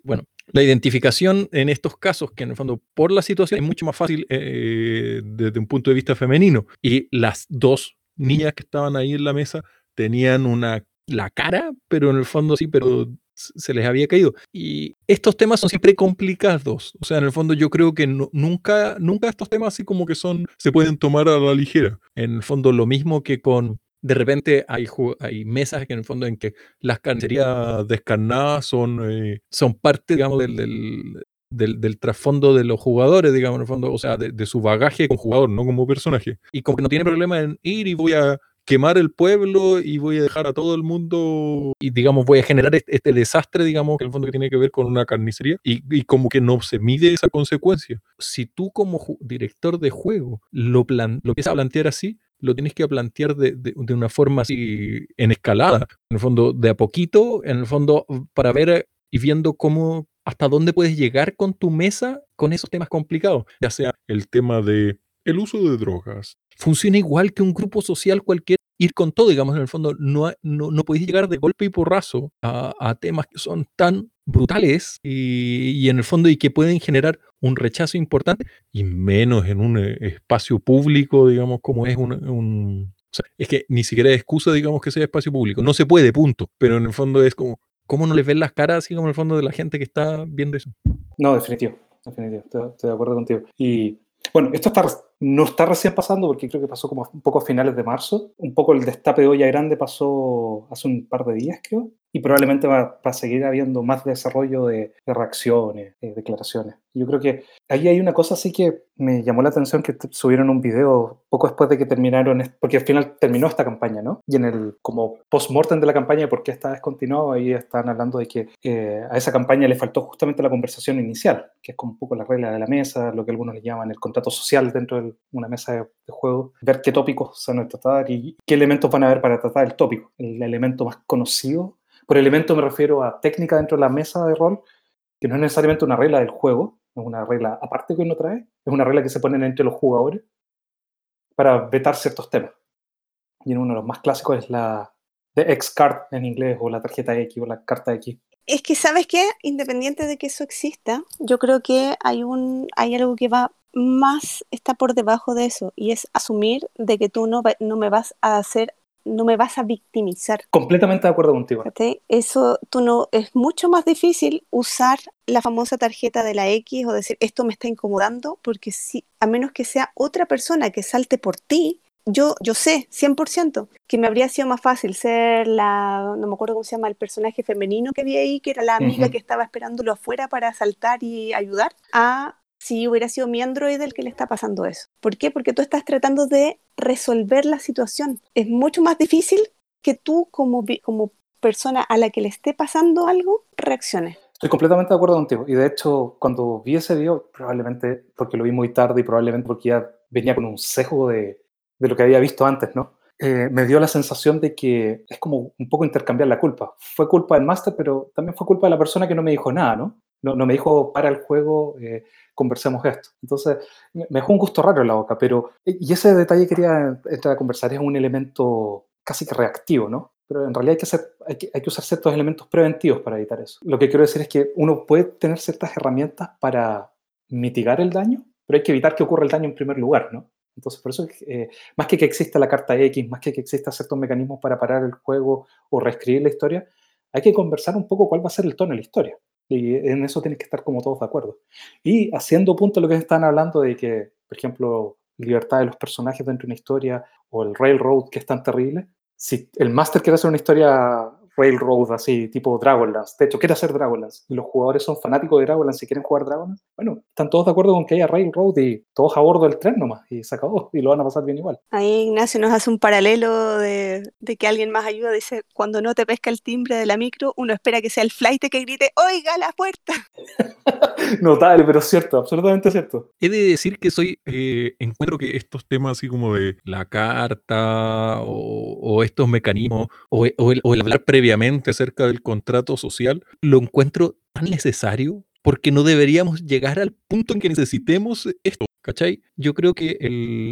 bueno, la identificación en estos casos, que en el fondo por la situación es mucho más fácil eh, desde un punto de vista femenino, y las dos niñas que estaban ahí en la mesa tenían una, la cara, pero en el fondo sí, pero se les había caído. Y estos temas son siempre complicados. O sea, en el fondo yo creo que nunca, nunca estos temas así como que son, se pueden tomar a la ligera. En el fondo lo mismo que con de repente hay, hay mesas en el fondo en que las carnicerías descarnadas son, eh, son parte, digamos, del, del, trasfondo de los jugadores, digamos, en el fondo, o sea, de, su bagaje como jugador, no como personaje. Y como que no tiene problema en ir y voy a quemar el pueblo y voy a dejar a todo el mundo y digamos voy a generar este, desastre digamos que en el fondo que tiene que ver con una carnicería y, y, como que no se mide esa consecuencia si tú como director de juego lo, plan, lo empiezas a plantear así lo tienes que plantear de, de, una forma así en escalada, en el fondo de a poquito, en el fondo para ver y viendo cómo, hasta dónde puedes llegar con tu mesa con esos temas complicados, ya sea el tema de el uso de drogas. Funciona igual que un grupo social cualquier, ir con todo, digamos, en el fondo, no, no, no podéis llegar de golpe y porrazo a, a temas que son tan brutales y, y, en el fondo y que pueden generar un rechazo importante y menos en un eh, espacio público, digamos, como es un, un o sea, es que ni siquiera es excusa, digamos, que sea espacio público. No se puede, punto. Pero en el fondo es como, ¿cómo no les ven las caras así como en el fondo de la gente que está viendo eso? No, definitivo, definitivo, estoy, estoy de acuerdo contigo. Y bueno, esto está, no está recién pasando porque creo que pasó como un poco a finales de marzo. Un poco el destape de olla grande pasó hace un par de días, creo. Y probablemente va, va a seguir habiendo más desarrollo de, de reacciones, de declaraciones. Yo creo que ahí hay una cosa así que me llamó la atención que subieron un video poco después de que terminaron, porque al final terminó esta campaña, ¿no? Y en el como post-mortem de la campaña, ¿por qué está descontinuado? Ahí están hablando de que eh, a esa campaña le faltó justamente la conversación inicial, que es como un poco la regla de la mesa, lo que algunos le llaman el contrato social dentro de una mesa de, juego, ver qué tópicos se van a tratar y qué elementos van a haber para tratar el tópico. El elemento más conocido, por elemento me refiero a técnica dentro de la mesa de rol, que no es necesariamente una regla del juego, es una regla aparte que uno trae, es una regla que se ponen entre los jugadores para vetar ciertos temas. Y uno de los más clásicos es la de X-Card en inglés, o la tarjeta X, o la carta X. Es que, ¿sabes qué? Independiente de que eso exista, yo creo que hay, un, hay algo que va más, está por debajo de eso, y es asumir de que tú no, no me vas a hacer no me vas a victimizar. Completamente de acuerdo contigo. ¿Okay? Eso tú no es mucho más difícil usar la famosa tarjeta de la X o decir esto me está incomodando porque si a menos que sea otra persona que salte por ti, yo, yo sé 100% que me habría sido más fácil ser la, no me acuerdo cómo se llama, el personaje femenino que vi ahí, que era la amiga uh -huh. que estaba esperándolo afuera para saltar y ayudar, a si hubiera sido mi Android el que le está pasando eso. ¿Por qué? Porque tú estás tratando de resolver la situación. Es mucho más difícil que tú como, como persona a la que le esté pasando algo reacciones. Estoy completamente de acuerdo contigo. Y de hecho, cuando vi ese video, probablemente porque lo vi muy tarde y probablemente porque ya venía con un sesgo de, de lo que había visto antes, ¿no? Eh, me dio la sensación de que es como un poco intercambiar la culpa. Fue culpa del máster, pero también fue culpa de la persona que no me dijo nada, ¿no? No, me dijo para el juego, eh, conversemos esto. Entonces, me dejó un gusto raro en la boca, pero, y ese detalle quería entrar a conversar, es un elemento casi que reactivo, ¿no? Pero en realidad hay que, hacer, hay, que, hay que usar ciertos elementos preventivos para evitar eso. Lo que quiero decir es que uno puede tener ciertas herramientas para mitigar el daño, pero hay que evitar que ocurra el daño en primer lugar, ¿no? Entonces, por eso, eh, más que que exista la carta X, más que que exista ciertos mecanismos para parar el juego o reescribir la historia, hay que conversar un poco cuál va a ser el tono de la historia. Y en eso tienen que estar como todos de acuerdo. Y haciendo punto lo que están hablando de que, por ejemplo, libertad de los personajes dentro de una historia o el railroad que es tan terrible, si el máster quiere hacer una historia railroad así, tipo Dragonlance, de hecho quiere hacer Dragonlance, y los jugadores son fanáticos de Dragonlance y quieren jugar Dragonlance, bueno, están todos de acuerdo con que haya railroad y todos a bordo del tren nomás, y se acabó, y lo van a pasar bien igual. Ahí Ignacio nos hace un paralelo de, de que alguien más ayuda, dice, cuando no te pesca el timbre de la micro, uno espera que sea el flight que grite, oiga la puerta. Notable, pero cierto, absolutamente cierto. He de decir que soy, eh, encuentro que estos temas así como de la carta o, o estos mecanismos o, o, el, o el hablar previamente acerca del contrato social, lo encuentro tan necesario porque no deberíamos llegar al punto en que necesitemos esto. ¿Cachai? Yo creo que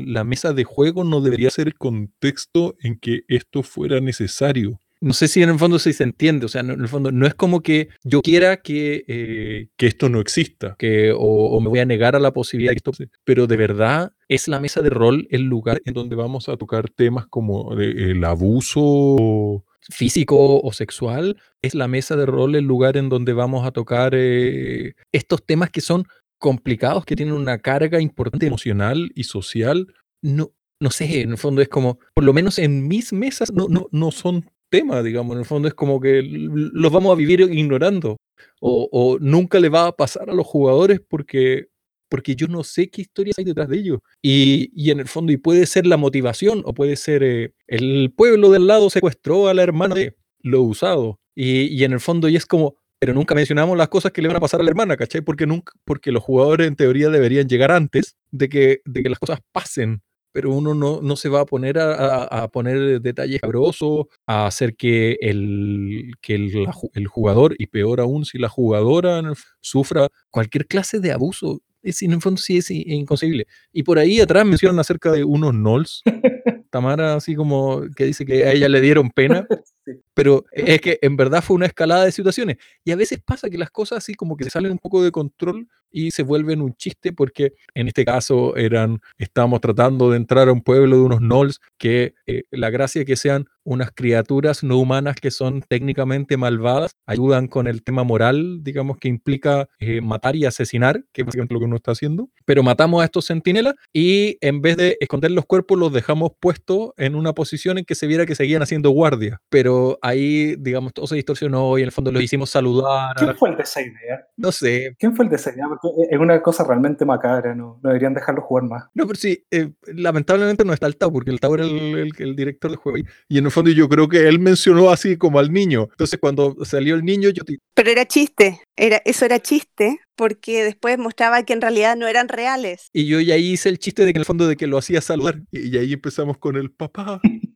la mesa de juego no debería ser el contexto en que esto fuera necesario no sé si en el fondo se entiende, o sea, en el fondo no es como que yo quiera que, eh, que esto no exista, que, o, o, me voy a negar a la posibilidad de que esto, pero de verdad es la mesa de rol el lugar en donde vamos a tocar temas como el abuso físico o sexual, es la mesa de rol el lugar en donde vamos a tocar eh, estos temas que son complicados, que tienen una carga importante emocional y social. No, no sé, en el fondo es como, por lo menos en mis mesas no, no, no son tema, digamos, en el fondo es como que los vamos a vivir ignorando o, o, nunca le va a pasar a los jugadores porque, porque yo no sé qué historias hay detrás de ellos. Y, y en el fondo, y puede ser la motivación o puede ser eh, el pueblo del lado secuestró a la hermana de lo usado. Y, y en el fondo, y es como, pero nunca mencionamos las cosas que le van a pasar a la hermana, ¿cachai? Porque, nunca, porque los jugadores en teoría deberían llegar antes de que, de que las cosas pasen pero uno no, no se va a poner a, a- a poner detalles cabrosos, a hacer que, el, que el, la el jugador, y peor aún si la jugadora sufra cualquier clase de abuso. Es, en el fondo sí es inconcebible. Y por ahí atrás mencionan acerca de unos nolls. Tamara así como que dice que a ella le dieron pena, Sí. Pero es que en verdad fue una escalada de situaciones. Y a veces pasa que las cosas así como que salen un poco de control y se vuelven un chiste porque en este caso eran, estábamos tratando de entrar a un pueblo de unos gnolls que eh, la gracia es que sean unas criaturas no humanas que son técnicamente malvadas, ayudan con el tema moral, digamos, que implica eh, matar y asesinar, que es básicamente lo que uno está haciendo, pero matamos a estos centinelas y en vez de esconder los cuerpos los dejamos puestos en una posición en que se viera que seguían haciendo guardia, pero ahí, digamos, todo se distorsionó y en el fondo los hicimos saludar, ¿Quién fue el de esa idea? no sé, ¿Quién fue el de esa idea? Porque es una cosa realmente macabra, no, no deberían dejarlo jugar más. No, pero sí, eh, lamentablemente no está el Tau, porque el Tau era el, el- el director del juego. Y, y en el fondo yo creo que él mencionó así como al niño. Entonces cuando salió el niño, yo te- Pero era chiste, era, eso era chiste, porque después mostraba que en realidad no eran reales. y yo ya hice el chiste de que en el fondo de que lo hacía saludar. Y, y ahí empezamos con el papá.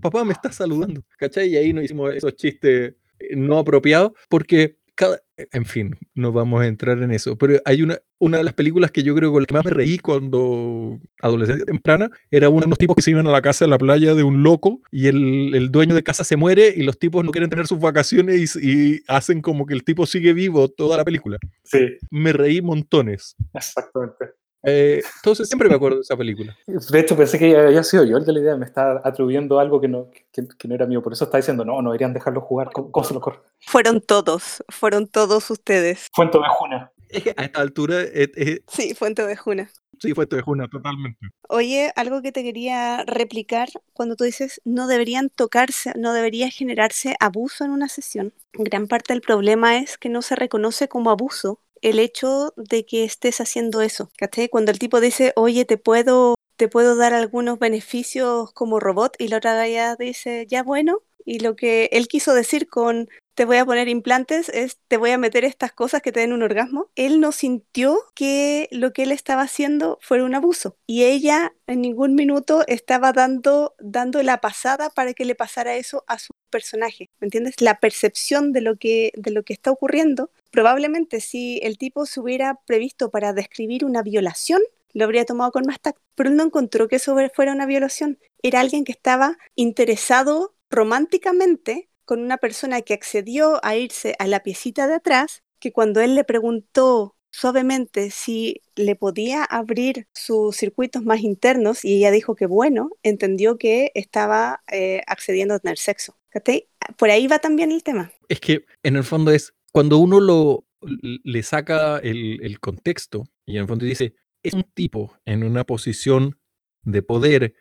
Papá me está saludando. ¿Cachai? Y ahí nos hicimos esos chistes eh, no apropiados, porque cada... En fin, no vamos a entrar en eso. Pero hay una, una de las películas que yo creo con la que más me reí cuando adolescencia temprana era uno de los tipos que se iban a la casa de la playa de un loco y el, el dueño de casa se muere y los tipos no quieren tener sus vacaciones y, y hacen como que el tipo sigue vivo toda la película. Sí, Me reí montones. exactamente. Eh, entonces siempre me acuerdo de esa película. De hecho, pensé que había sido yo el de la idea, me está atribuyendo algo que no, que, que no era mío. Por eso está diciendo, no, no deberían dejarlo jugar. ¿Cómo, cómo se lo ocurre? Fueron todos, fueron todos ustedes. Fuente Ovejuna. Es que a esta altura, eh, eh, Sí, Fuente Ovejuna. sí, fue Tejuna, totalmente. Oye, algo que te quería replicar cuando tú dices no deberían tocarse, no debería generarse abuso en una sesión. Gran parte del problema es que no se reconoce como abuso el hecho de que estés haciendo eso. Cuando el tipo dice, oye, te puedo, te puedo dar algunos beneficios como robot, y la otra galla dice, ya bueno, y lo que él quiso decir con te voy a poner implantes es te voy a meter estas cosas que te den un orgasmo. Él no sintió que lo que él estaba haciendo fuera un abuso y ella en ningún minuto estaba dando dando la pasada para que le pasara eso a su personaje. ¿Me entiendes? La percepción de lo que de lo que está ocurriendo, probablemente si el tipo se hubiera previsto para describir una violación, lo habría tomado con más tacto, pero él no encontró que eso fuera una violación. Era alguien que estaba interesado románticamente con una persona que accedió a irse a la piecita de atrás, que cuando él le preguntó suavemente si le podía abrir sus circuitos más internos y ella dijo que bueno, entendió que estaba eh, accediendo a tener sexo. ¿cachai? Por ahí va también el tema. Es que en el fondo es cuando uno lo le saca el, el contexto y en el fondo dice, es un tipo en una posición de poder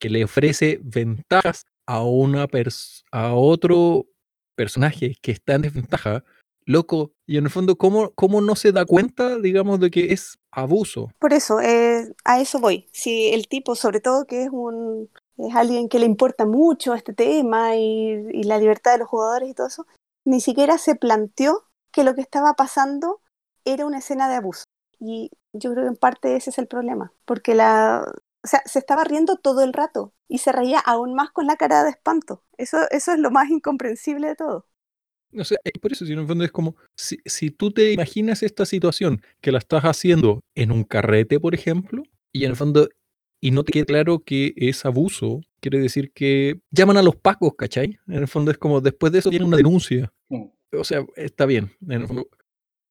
que le ofrece ventajas a una pers- a otro personaje que está en desventaja, loco, y en el fondo, ¿cómo, cómo no se da cuenta, digamos, de que es abuso? Por eso, eh, a eso voy. Si el tipo, sobre todo que es un es alguien que le importa mucho este tema y, y la libertad de los jugadores y todo eso, ni siquiera se planteó que lo que estaba pasando era una escena de abuso. Y yo creo que en parte ese es el problema, porque la, o sea, se estaba riendo todo el rato y se reía aún más con la cara de espanto. Eso, eso es lo más incomprensible de todo. O sea, es por eso, si en el fondo es como, si, si tú te imaginas esta situación que la estás haciendo en un carrete, por ejemplo, y en el fondo, y no te queda claro que es abuso, quiere decir que llaman a los pacos, ¿cachai? En el fondo es como, después de eso tiene una denuncia. O sea, está bien. En el fondo,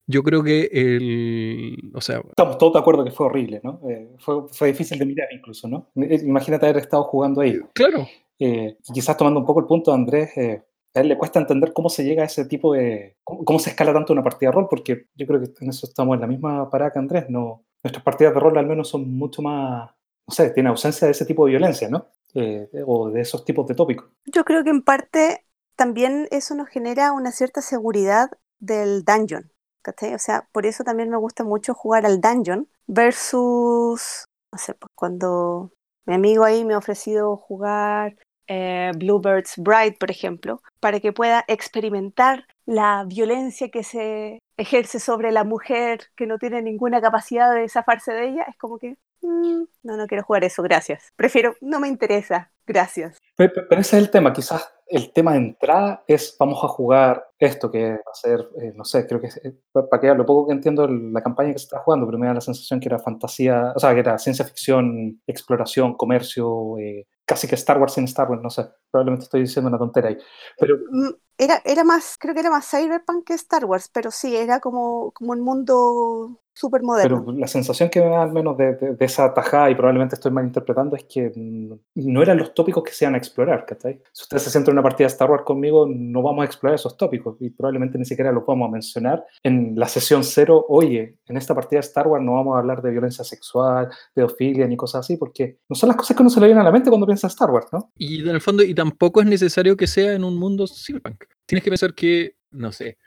yo creo que el, o sea, Estamos todos de acuerdo que fue horrible, ¿no? Eh, fue, fue difícil de mirar incluso, ¿no? Eh, Imagínate haber estado jugando ahí. claro, Eh, y quizás tomando un poco el punto de Andrés, eh, a él le cuesta entender cómo se llega a ese tipo de... cómo, cómo se escala tanto una partida de rol, porque yo creo que en eso estamos en la misma parada que Andrés. No, nuestras partidas de rol al menos son mucho más, no sé, tienen ausencia de ese tipo de violencia, ¿no? Eh, o de esos tipos de tópicos. Yo creo que en parte también eso nos genera una cierta seguridad del dungeon. ¿cachai? O sea, por eso también me gusta mucho jugar al dungeon versus, no sé, pues, cuando mi amigo ahí me ha ofrecido jugar eh, Bluebird's Bride, por ejemplo, para que pueda experimentar la violencia que se ejerce sobre la mujer que no tiene ninguna capacidad de zafarse de ella, es como que mm, no, no quiero jugar eso, gracias. Prefiero, no me interesa, gracias. Pero, pero ese es el tema, quizás el tema de entrada es vamos a jugar esto que va a ser, eh, no sé, creo que eh, para que lo poco que entiendo la campaña que se está jugando, pero me da la sensación que era fantasía, o sea, que era ciencia ficción, exploración, comercio, eh, casi que Star Wars sin Star Wars, no sé, probablemente estoy diciendo una tontería ahí. Pero, Mm, Era, era más, creo que era más Cyberpunk que Star Wars, pero sí, era como, como un mundo súper moderno. pero la sensación que me da al menos de, de- de esa tajada, y probablemente estoy malinterpretando, es que mm, no eran los tópicos que se iban a explorar, ¿cachai? Si usted se sienta en una partida de Star Wars conmigo, no vamos a explorar esos tópicos, y probablemente ni siquiera los vamos a mencionar en la sesión cero, oye, en esta partida de Star Wars no vamos a hablar de violencia sexual, pedofilia, ni cosas así, porque no son las cosas que uno se le vienen a la mente cuando piensa en Star Wars, ¿no? Y en el fondo, y tampoco es necesario que sea en un mundo cyberpunk. Tienes que pensar que, no sé,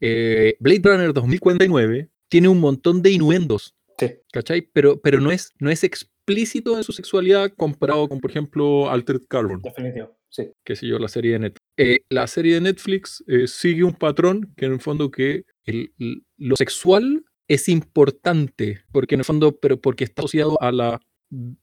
eh, Blade Runner 2049 tiene un montón de inuendos, Sí. ¿cachai? Pero, pero no, es, no es explícito en su sexualidad comparado con, por ejemplo, Altered Carbon, Definitivo, sí. qué sé yo, la serie de Netflix. Eh, la serie de Netflix eh, sigue un patrón que en el fondo que el- lo sexual es importante, porque en el fondo, pero porque está asociado a la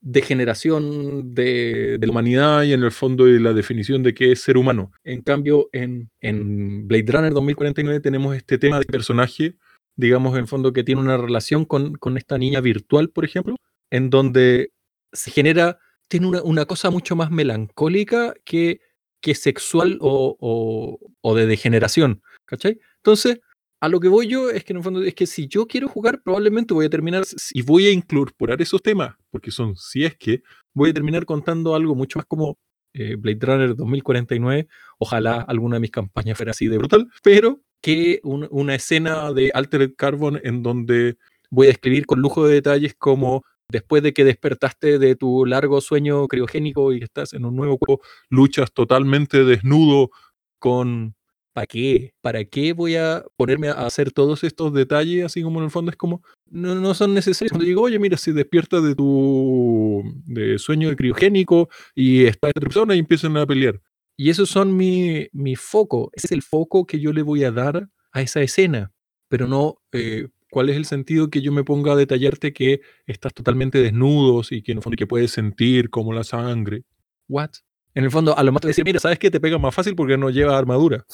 degeneración de, de la humanidad y en el fondo de la definición de qué es ser humano. En cambio, en, en Blade Runner 2049 tenemos este tema de personaje, digamos, en fondo que tiene una relación con, con esta niña virtual, por ejemplo, en donde se genera, tiene una, una cosa mucho más melancólica que, que sexual o, o- o de degeneración, ¿cachai? Entonces, a lo que voy yo es que en el fondo es que si yo quiero jugar, probablemente voy a terminar, y voy a incorporar esos temas, porque son, si es que, voy a terminar contando algo mucho más como eh, Blade Runner 2049, ojalá alguna de mis campañas fuera así de brutal, pero que un- una escena de Altered Carbon en donde voy a escribir con lujo de detalles como después de que despertaste de tu largo sueño criogénico y estás en un nuevo cuerpo, luchas totalmente desnudo con... ¿Para qué? ¿Para qué voy a ponerme a hacer todos estos detalles? Así como en el fondo es como, no, no son necesarios. Cuando digo, oye, mira, si despiertas de tu de sueño criogénico y está esta persona y empiezan a pelear. Y esos son mi, mi foco. Ese es el foco que yo le voy a dar a esa escena. Pero no, eh, ¿cuál es el sentido que yo me ponga a detallarte que estás totalmente desnudo y que en el fondo que puedes sentir como la sangre? ¿What? En el fondo, a lo más te voy a decir, mira, ¿sabes qué? Te pega más fácil porque no lleva armadura.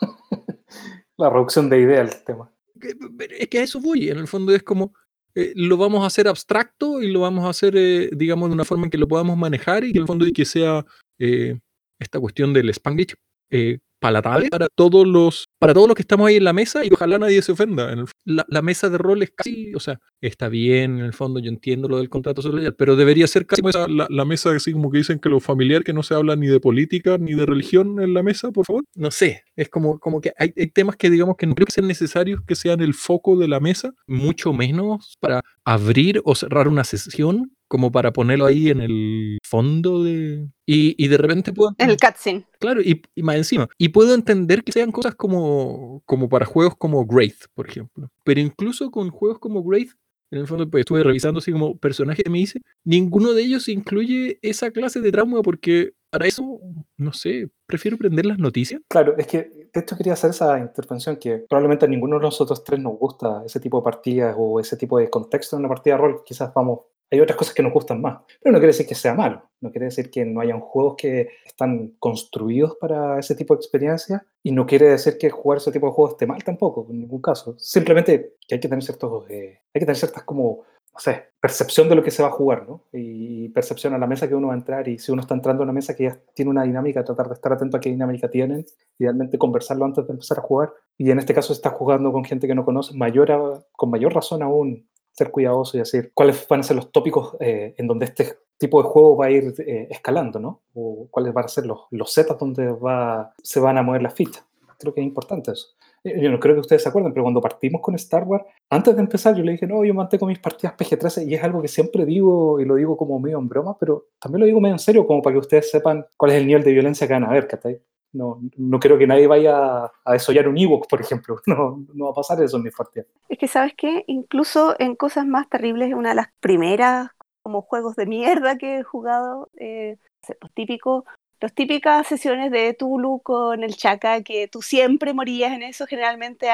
La reducción de idea del tema. Que- Es que a eso voy. En el fondo es como, eh, lo vamos a hacer abstracto y lo vamos a hacer, eh, digamos, de una forma en que lo podamos manejar y que en el fondo y que sea eh, esta cuestión del Spanglish eh, palatable para todos los para todos los que estamos ahí en la mesa y ojalá nadie se ofenda. En el- la, la mesa de rol es casi, o sea, está bien en el fondo, yo entiendo lo del contrato social, pero debería ser casi esa- la, la mesa así como que dicen que lo familiar, que no se habla ni de política ni de religión en la mesa, por favor. No sé, es como, como que hay, hay temas que digamos que no creo que sean necesarios que sean el foco de la mesa, mucho menos para abrir o cerrar una sesión como para ponerlo ahí en el fondo de... Y, y de repente puedo... En el cutscene. Claro, y, y más encima. Y puedo entender que sean cosas como, como para juegos como Wraith, por ejemplo. Pero incluso con juegos como Wraith, en el fondo pues, estuve revisando así como personajes que me hice, ninguno de ellos incluye esa clase de trauma porque para eso, no sé, prefiero prender las noticias. Claro, es que de hecho quería hacer esa intervención que probablemente a ninguno de nosotros tres nos gusta ese tipo de partidas o ese tipo de contexto en una partida de rol. Quizás vamos, hay otras cosas que nos gustan más, pero no quiere decir que sea malo, no quiere decir que no hayan juegos que están construidos para ese tipo de experiencia y no quiere decir que jugar ese tipo de juegos esté mal tampoco, en ningún caso. Simplemente que hay que tener ciertos, eh, hay que tener ciertas como no sé, percepción de lo que se va a jugar, ¿no? Y percepción a la mesa que uno va a entrar y si uno está entrando a una mesa que ya tiene una dinámica, tratar de estar atento a qué dinámica tienen, idealmente conversarlo antes de empezar a jugar. Y en este caso está jugando con gente que no conoce, mayor con mayor razón aún ser cuidadoso y decir cuáles van a ser los tópicos eh, en donde este tipo de juego va a ir eh, escalando, ¿no? O cuáles van a ser los, los setas donde va, se van a mover las fichas. Creo que es importante eso. Eh, Yo no creo que ustedes se acuerden, pero cuando partimos con Star Wars, antes de empezar yo le dije, no, yo mantengo mis partidas PG-13 y es algo que siempre digo y lo digo como medio en broma, pero también lo digo medio en serio como para que ustedes sepan cuál es el nivel de violencia que van a ver, ¿cachai? No, no creo que nadie vaya a desollar un Ewok, por ejemplo. No, no va a pasar eso en mis partidas. Es que, ¿sabes qué? Incluso en cosas más terribles, una de las primeras como juegos de mierda que he jugado, eh, pues, típico, Las típicas sesiones de Tulu con el Chaka, que tú siempre morías en eso, generalmente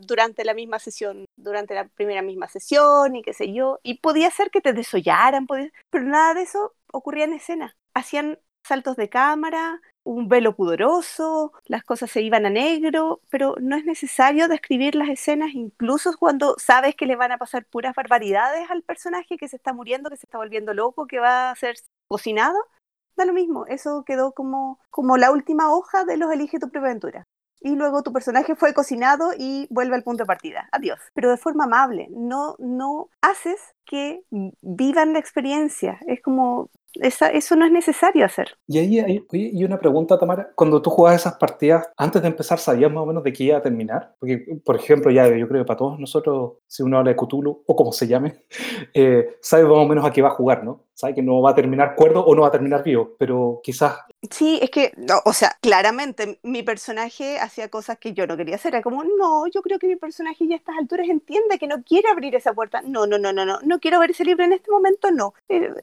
durante la misma sesión, durante la primera misma sesión y qué sé yo. Y podía ser que te desollaran, pero nada de eso ocurría en escena. Hacían saltos de cámara, un velo pudoroso, las cosas se iban a negro, pero no es necesario describir las escenas, incluso cuando sabes que le van a pasar puras barbaridades al personaje que se está muriendo, que se está volviendo loco, que va a ser cocinado. Da lo mismo, eso quedó como, como la última hoja de los Elige tu propia aventura. Y luego tu personaje fue cocinado y vuelve al punto de partida. Adiós. Pero de forma amable. No, no haces que vivan la experiencia. Es como eso no es necesario hacer. Y ahí hay, y una pregunta, Tamara. Cuando tú jugabas esas partidas, antes de empezar, ¿sabías más o menos de qué iba a terminar? Porque, por ejemplo, ya yo creo que para todos nosotros, si uno habla de Cthulhu, o como se llame, eh, sabe más o menos a qué va a jugar, ¿no? Sabe que no va a terminar cuerdo o no va a terminar vivo, pero quizás... Sí, es que, o sea, claramente mi personaje hacía cosas que yo no quería hacer. Era como, no, yo creo que mi personaje ya a estas alturas entiende que no quiere abrir esa puerta. No, no, no, no, no, no quiero ver ese libro en este momento, no. Eh,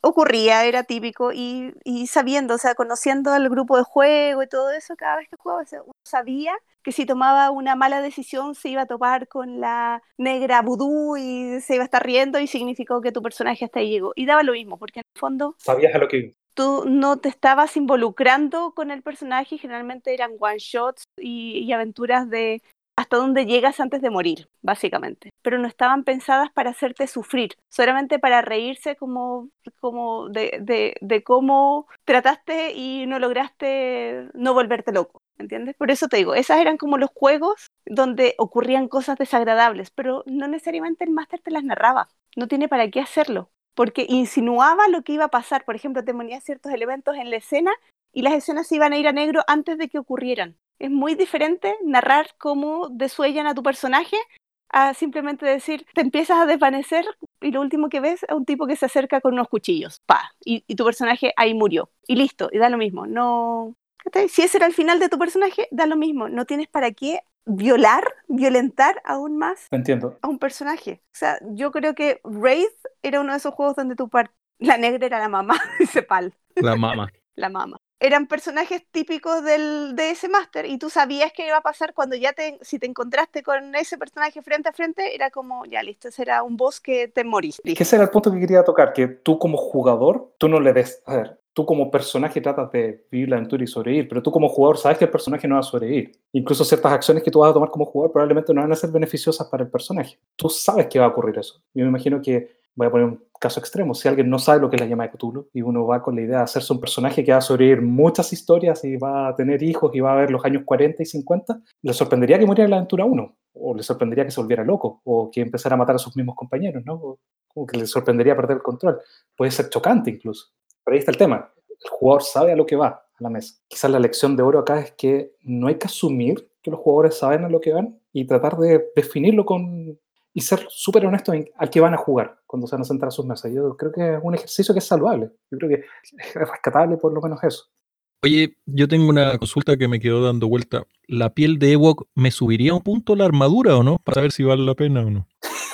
ocurría, era típico, y, sabiendo, o sea, conociendo el grupo de juego y todo eso, cada vez que jugaba, uno sabía que si tomaba una mala decisión se iba a topar con la negra vudú y se iba a estar riendo y significó que tu personaje hasta ahí llegó. Y daba lo mismo, porque en el fondo... Sabías a lo que... Tú no te estabas involucrando con el personaje, generalmente eran one shots y aventuras de hasta dónde llegas antes de morir, básicamente. Pero no estaban pensadas para hacerte sufrir, solamente para reírse como, como de, de, cómo trataste y no lograste no volverte loco. ¿Entiendes? Por eso te digo, esas eran como los juegos donde ocurrían cosas desagradables, pero no necesariamente el máster te las narraba. No tiene para qué hacerlo, porque insinuaba lo que iba a pasar. Por ejemplo, te ponía ciertos elementos en la escena y las escenas iban a ir a negro antes de que ocurrieran es muy diferente narrar cómo desuellan a tu personaje a simplemente decir, te empiezas a desvanecer y lo último que ves es un tipo que se acerca con unos cuchillos, pa, y, tu personaje ahí murió. Y listo, y da lo mismo. No, si ese era el final de tu personaje, da lo mismo. No tienes para qué violar, violentar aún más Entiendo. a un personaje. O sea, yo creo que Wraith era uno de esos juegos donde tu la negra era la mamá, dice Pal. La mamá. la mamá eran personajes típicos del, de ese máster y tú sabías qué iba a pasar cuando ya te, si te encontraste con ese personaje frente a frente, era como, ya listo, será un boss que te morís. Que ese era el punto que quería tocar, que tú como jugador, tú no le des, a ver, tú como personaje tratas de vivir la aventura y sobrevivir, pero tú como jugador sabes que el personaje no va a sobrevivir. Incluso ciertas acciones que tú vas a tomar como jugador probablemente no van a ser beneficiosas para el personaje. Tú sabes que va a ocurrir eso. Yo me imagino que voy a poner un caso extremo, si alguien no sabe lo que es la llama de Cthulhu y uno va con la idea de hacerse un personaje que va a sobrevivir muchas historias y va a tener hijos y va a ver los años 40 y 50, le sorprendería que muriera en la aventura 1, o le sorprendería que se volviera loco, o que empezara a matar a sus mismos compañeros, ¿no? O, que le sorprendería perder el control. Puede ser chocante incluso. Pero ahí está el tema. El jugador sabe a lo que va a la mesa. Quizás la lección de oro acá es que no hay que asumir que los jugadores saben a lo que van y tratar de definirlo con y ser súper honesto en al que van a jugar cuando se van a sentar a sus mesas. Yo creo que es un ejercicio que es saludable. Yo creo que es rescatable por lo menos eso. Oye, yo tengo una consulta que me quedó dando vuelta. ¿La piel de Ewok me subiría un punto la armadura o no? Para saber si vale la pena o no.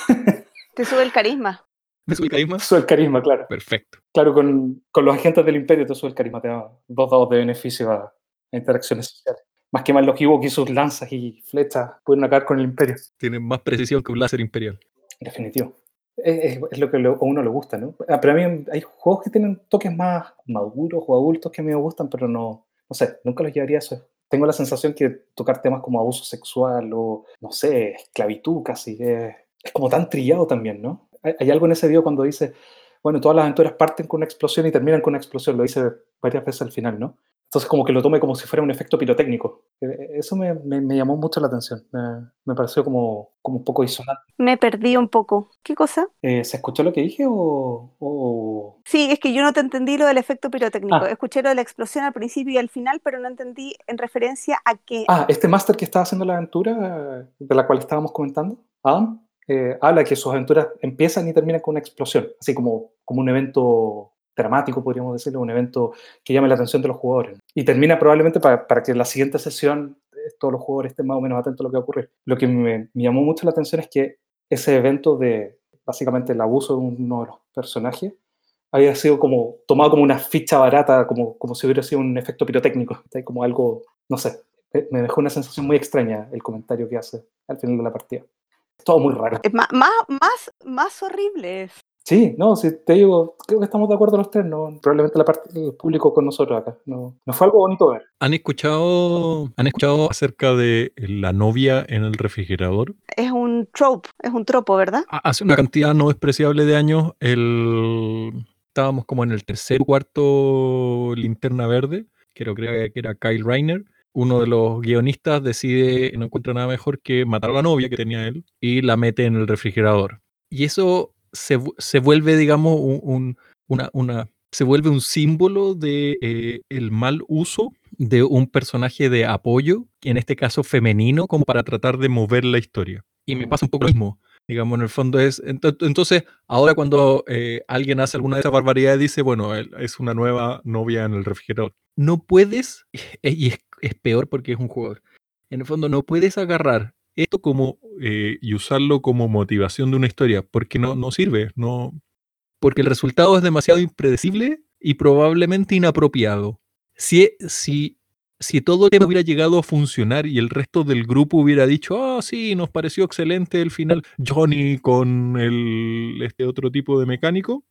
Te sube el carisma. ¿Me sube el carisma? Sube el carisma, claro. Perfecto. Claro, con, con los agentes del imperio te sube el carisma, te da dos dados de beneficio a interacciones sociales más que más los Ewok y sus lanzas y flechas pueden acabar con el imperio. Tienen más precisión que un láser imperial. Definitivo. Es, lo que a uno le gusta, ¿no? Ah, pero a mí hay juegos que tienen toques más maduros o adultos que a mí me gustan, pero no, no sé, nunca los llevaría a eso. Tengo la sensación que tocar temas como abuso sexual o, no sé, esclavitud casi, es, es como tan trillado también, ¿no? Hay, hay algo en ese video cuando dice, bueno, todas las aventuras parten con una explosión y terminan con una explosión, lo dice varias veces al final, ¿no? Entonces como que lo tome como si fuera un efecto pirotécnico. E, e, eso me, me, llamó mucho la atención. Me, me, pareció como, como un poco disonante. Me perdí un poco. ¿Qué cosa? Eh, ¿Se escuchó lo que dije o, Sí, es que yo no te entendí lo del efecto pirotécnico. Ah. Escuché lo de la explosión al principio y al final, pero no entendí en referencia a qué. Ah, este máster que estaba haciendo la aventura, de la cual estábamos comentando, Adam, eh, habla que sus aventuras empiezan y terminan con una explosión, así como, como un evento dramático, podríamos decirlo, un evento que llame la atención de los jugadores. Y termina probablemente para, para que en la siguiente sesión eh, todos los jugadores estén más o menos atentos a lo que va a ocurrir. Lo que me, llamó mucho la atención es que ese evento de básicamente el abuso de uno de los personajes había sido como tomado como una ficha barata, como, como si hubiera sido un efecto pirotécnico, como algo, no sé, me dejó una sensación muy extraña el comentario que hace al final de la partida. Todo muy raro. Más, más, más horrible es. Sí, no, si te digo, creo que estamos de acuerdo los tres, no, probablemente la parte, el público con nosotros acá. No, no fue algo bonito ver. ¿Han escuchado, ¿Han escuchado acerca de la novia en el refrigerador? Es un trope, es un tropo, ¿verdad? Hace una cantidad no despreciable de años, el... estábamos como en el tercer cuarto linterna verde, creo, creo que era Kyle Reiner, uno de los guionistas decide, no encuentra nada mejor que matar a la novia que tenía él y la mete en el refrigerador. Y eso se, se vuelve, digamos, un, una, una, se vuelve un símbolo de eh, el mal uso de un personaje de apoyo, en este caso femenino, como para tratar de mover la historia. Y me pasa un poco lo mismo. Digamos, en el fondo es. Entonces, ahora cuando eh, alguien hace alguna de esas barbaridades, dice, bueno, es una nueva novia en el refrigerador. No puedes, y es es peor porque es un jugador. En el fondo no puedes agarrar esto como eh, y usarlo como motivación de una historia, porque no, no sirve, no, porque el resultado es demasiado impredecible y probablemente inapropiado. Si, si, si todo el tema hubiera llegado a funcionar y el resto del grupo hubiera dicho, ah, sí, nos pareció excelente el final, Johnny con el, este otro tipo de mecánico,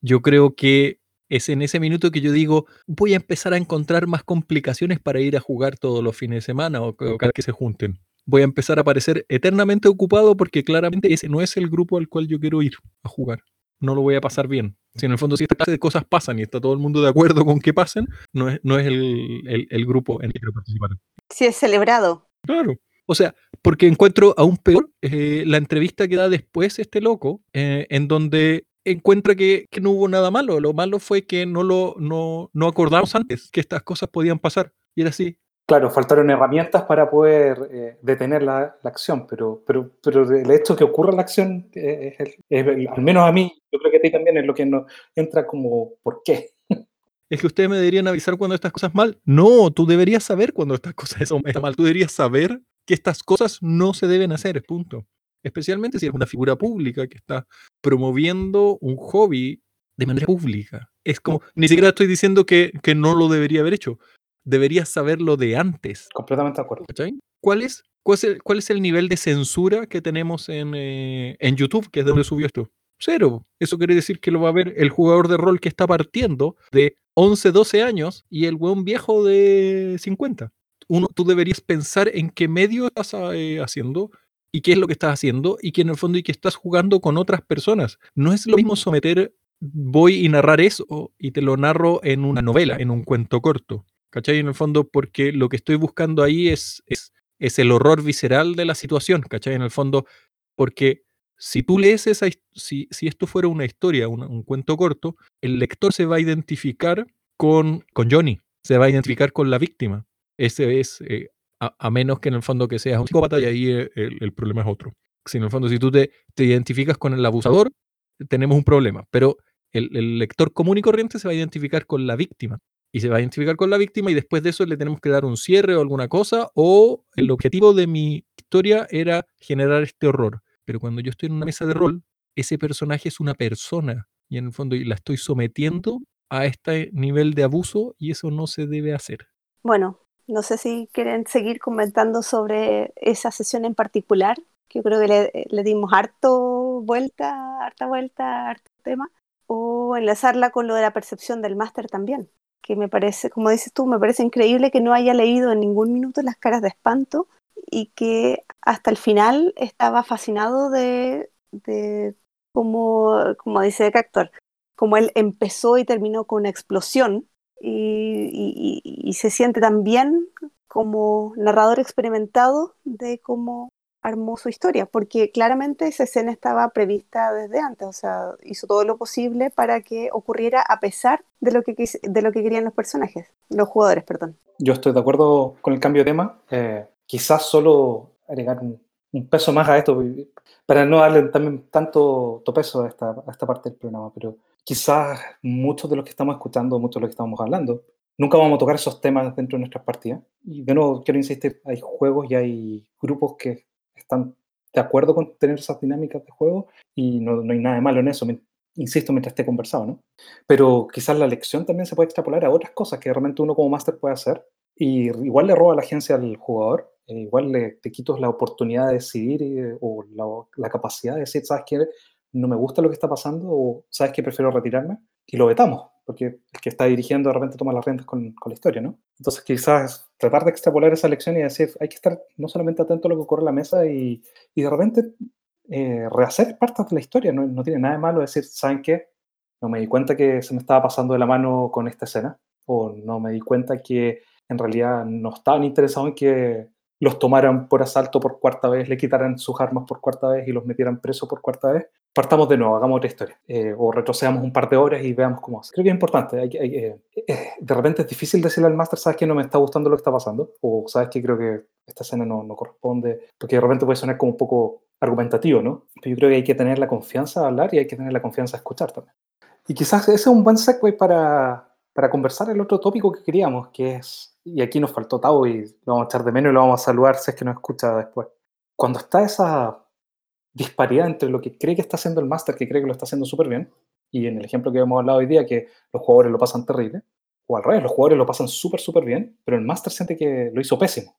yo creo que es en ese minuto que yo digo, voy a empezar a encontrar más complicaciones para ir a jugar todos los fines de semana o, cada que se junten. Voy a empezar a parecer eternamente ocupado porque claramente ese no es el grupo al cual yo quiero ir a jugar. No lo voy a pasar bien. Si en el fondo si esta clase de cosas pasan y está todo el mundo de acuerdo con que pasen, no es, no es el, grupo en el que quiero participar. Si es celebrado. Claro. O sea, porque encuentro aún peor eh, la entrevista que da después este loco, eh, en donde encuentra que, no hubo nada malo. Lo malo fue que no lo no, no acordamos antes que estas cosas podían pasar. Y era así. Claro, faltaron herramientas para poder eh, detener la, acción, pero, pero, pero el hecho que ocurra la acción, eh, es, al menos a mí, yo creo que a ti también es lo que no entra como, ¿por qué? Es que ustedes me deberían avisar cuando estas cosas mal. No, tú deberías saber cuando estas cosas están mal. Tú deberías saber que estas cosas no se deben hacer, punto especialmente si es una figura pública que está promoviendo un hobby de manera pública. Es como, ni siquiera estoy diciendo que, que no lo debería haber hecho, deberías saberlo de antes. Completamente de acuerdo. ¿Cuál es, cuál es, el, nivel de censura que tenemos en, eh, en YouTube, que es donde subió esto? Cero. Eso quiere decir que lo va a ver el jugador de rol que está partiendo de 11, 12 años y el buen viejo de 50. Uno, tú deberías pensar en qué medio estás eh, haciendo y qué es lo que estás haciendo y que en el fondo y que estás jugando con otras personas. No es lo mismo someter, voy y narrar eso y te lo narro en una novela, en un cuento corto. ¿Cachai? En el fondo, porque lo que estoy buscando ahí es, es, es el horror visceral de la situación, ¿cachai? En el fondo, porque si tú lees esa, si, si esto fuera una historia, un, cuento corto, el lector se va a identificar con, con Johnny, se va a identificar con la víctima. Ese es, eh, a, menos que en el fondo que seas un psicópata y ahí eh, el, problema es otro. Si en el fondo, si tú te, te, identificas con el abusador, tenemos un problema, pero el, el, lector común y corriente se va a identificar con la víctima y se va a identificar con la víctima y después de eso le tenemos que dar un cierre o alguna cosa o el objetivo de mi historia era generar este horror. Pero cuando yo estoy en una mesa de rol, ese personaje es una persona y en el fondo la estoy sometiendo a este nivel de abuso y eso no se debe hacer. Bueno, no sé si quieren seguir comentando sobre esa sesión en particular, que yo creo que le, dimos harto vuelta, harta vuelta, harto tema, o enlazarla con lo de la percepción del máster también, que me parece, como dices tú, me parece increíble que no haya leído en ningún minuto las caras de espanto y que hasta el final estaba fascinado de, de como, como dice Cactor, como él empezó y terminó con una explosión y, se siente también como narrador experimentado de cómo armó su historia, porque claramente esa escena estaba prevista desde antes, o sea, hizo todo lo posible para que ocurriera a pesar de lo que, de lo que querían los personajes, los jugadores, perdón. Yo estoy de acuerdo con el cambio de tema, eh, quizás solo agregar un, peso más a esto, para no darle también tanto peso a esta, a esta parte del programa, pero quizás muchos de los que estamos escuchando, muchos de los que estamos hablando, nunca vamos a tocar esos temas dentro de nuestras partidas. Y de nuevo, quiero insistir, hay juegos y hay grupos que están de acuerdo con tener esas dinámicas de juego y no, no hay nada de malo en eso. insisto, mientras esté conversado, ¿no? Pero quizás la lección también se puede extrapolar a otras cosas que realmente uno como máster puede hacer. Y igual le roba la agencia al jugador, eh, igual le, te quitas la oportunidad de decidir o la, la, capacidad de decir, ¿sabes qué? No me gusta lo que está pasando o ¿sabes qué? Prefiero retirarme y lo vetamos, porque el que está dirigiendo de repente toma las riendas con, con la historia, ¿no? Entonces quizás tratar de extrapolar esa lección y decir, hay que estar no solamente atento a lo que ocurre en la mesa y, y de repente eh, rehacer partes de la historia. No, no, tiene nada de malo decir, ¿saben qué? No me di cuenta que se me estaba pasando de la mano con esta escena. O no me di cuenta que en realidad no estaban interesados en que los tomaran por asalto por cuarta vez, le quitaran sus armas por cuarta vez y los metieran presos por cuarta vez. Partamos de nuevo, hagamos otra historia. Eh, o retrocedamos un par de horas y veamos cómo hace. Creo que es importante. Hay, hay, eh, eh, de repente es difícil decirle al máster, ¿sabes que no me está gustando lo que está pasando? O ¿sabes que creo que esta escena no, no corresponde? Porque de repente puede sonar como un poco argumentativo, ¿no? Pero yo creo que hay que tener la confianza de hablar y hay que tener la confianza de escuchar también. Y quizás ese es un buen segue para, para conversar el otro tópico que queríamos, que es, y aquí nos faltó Tavo y lo vamos a echar de menos y lo vamos a saludar si es que nos escucha después. Cuando está esa disparidad entre lo que cree que está haciendo el máster, que cree que lo está haciendo súper bien, y en el ejemplo que hemos hablado hoy día, que los jugadores lo pasan terrible, o al revés, los jugadores lo pasan súper, súper bien, pero el máster siente que lo hizo pésimo.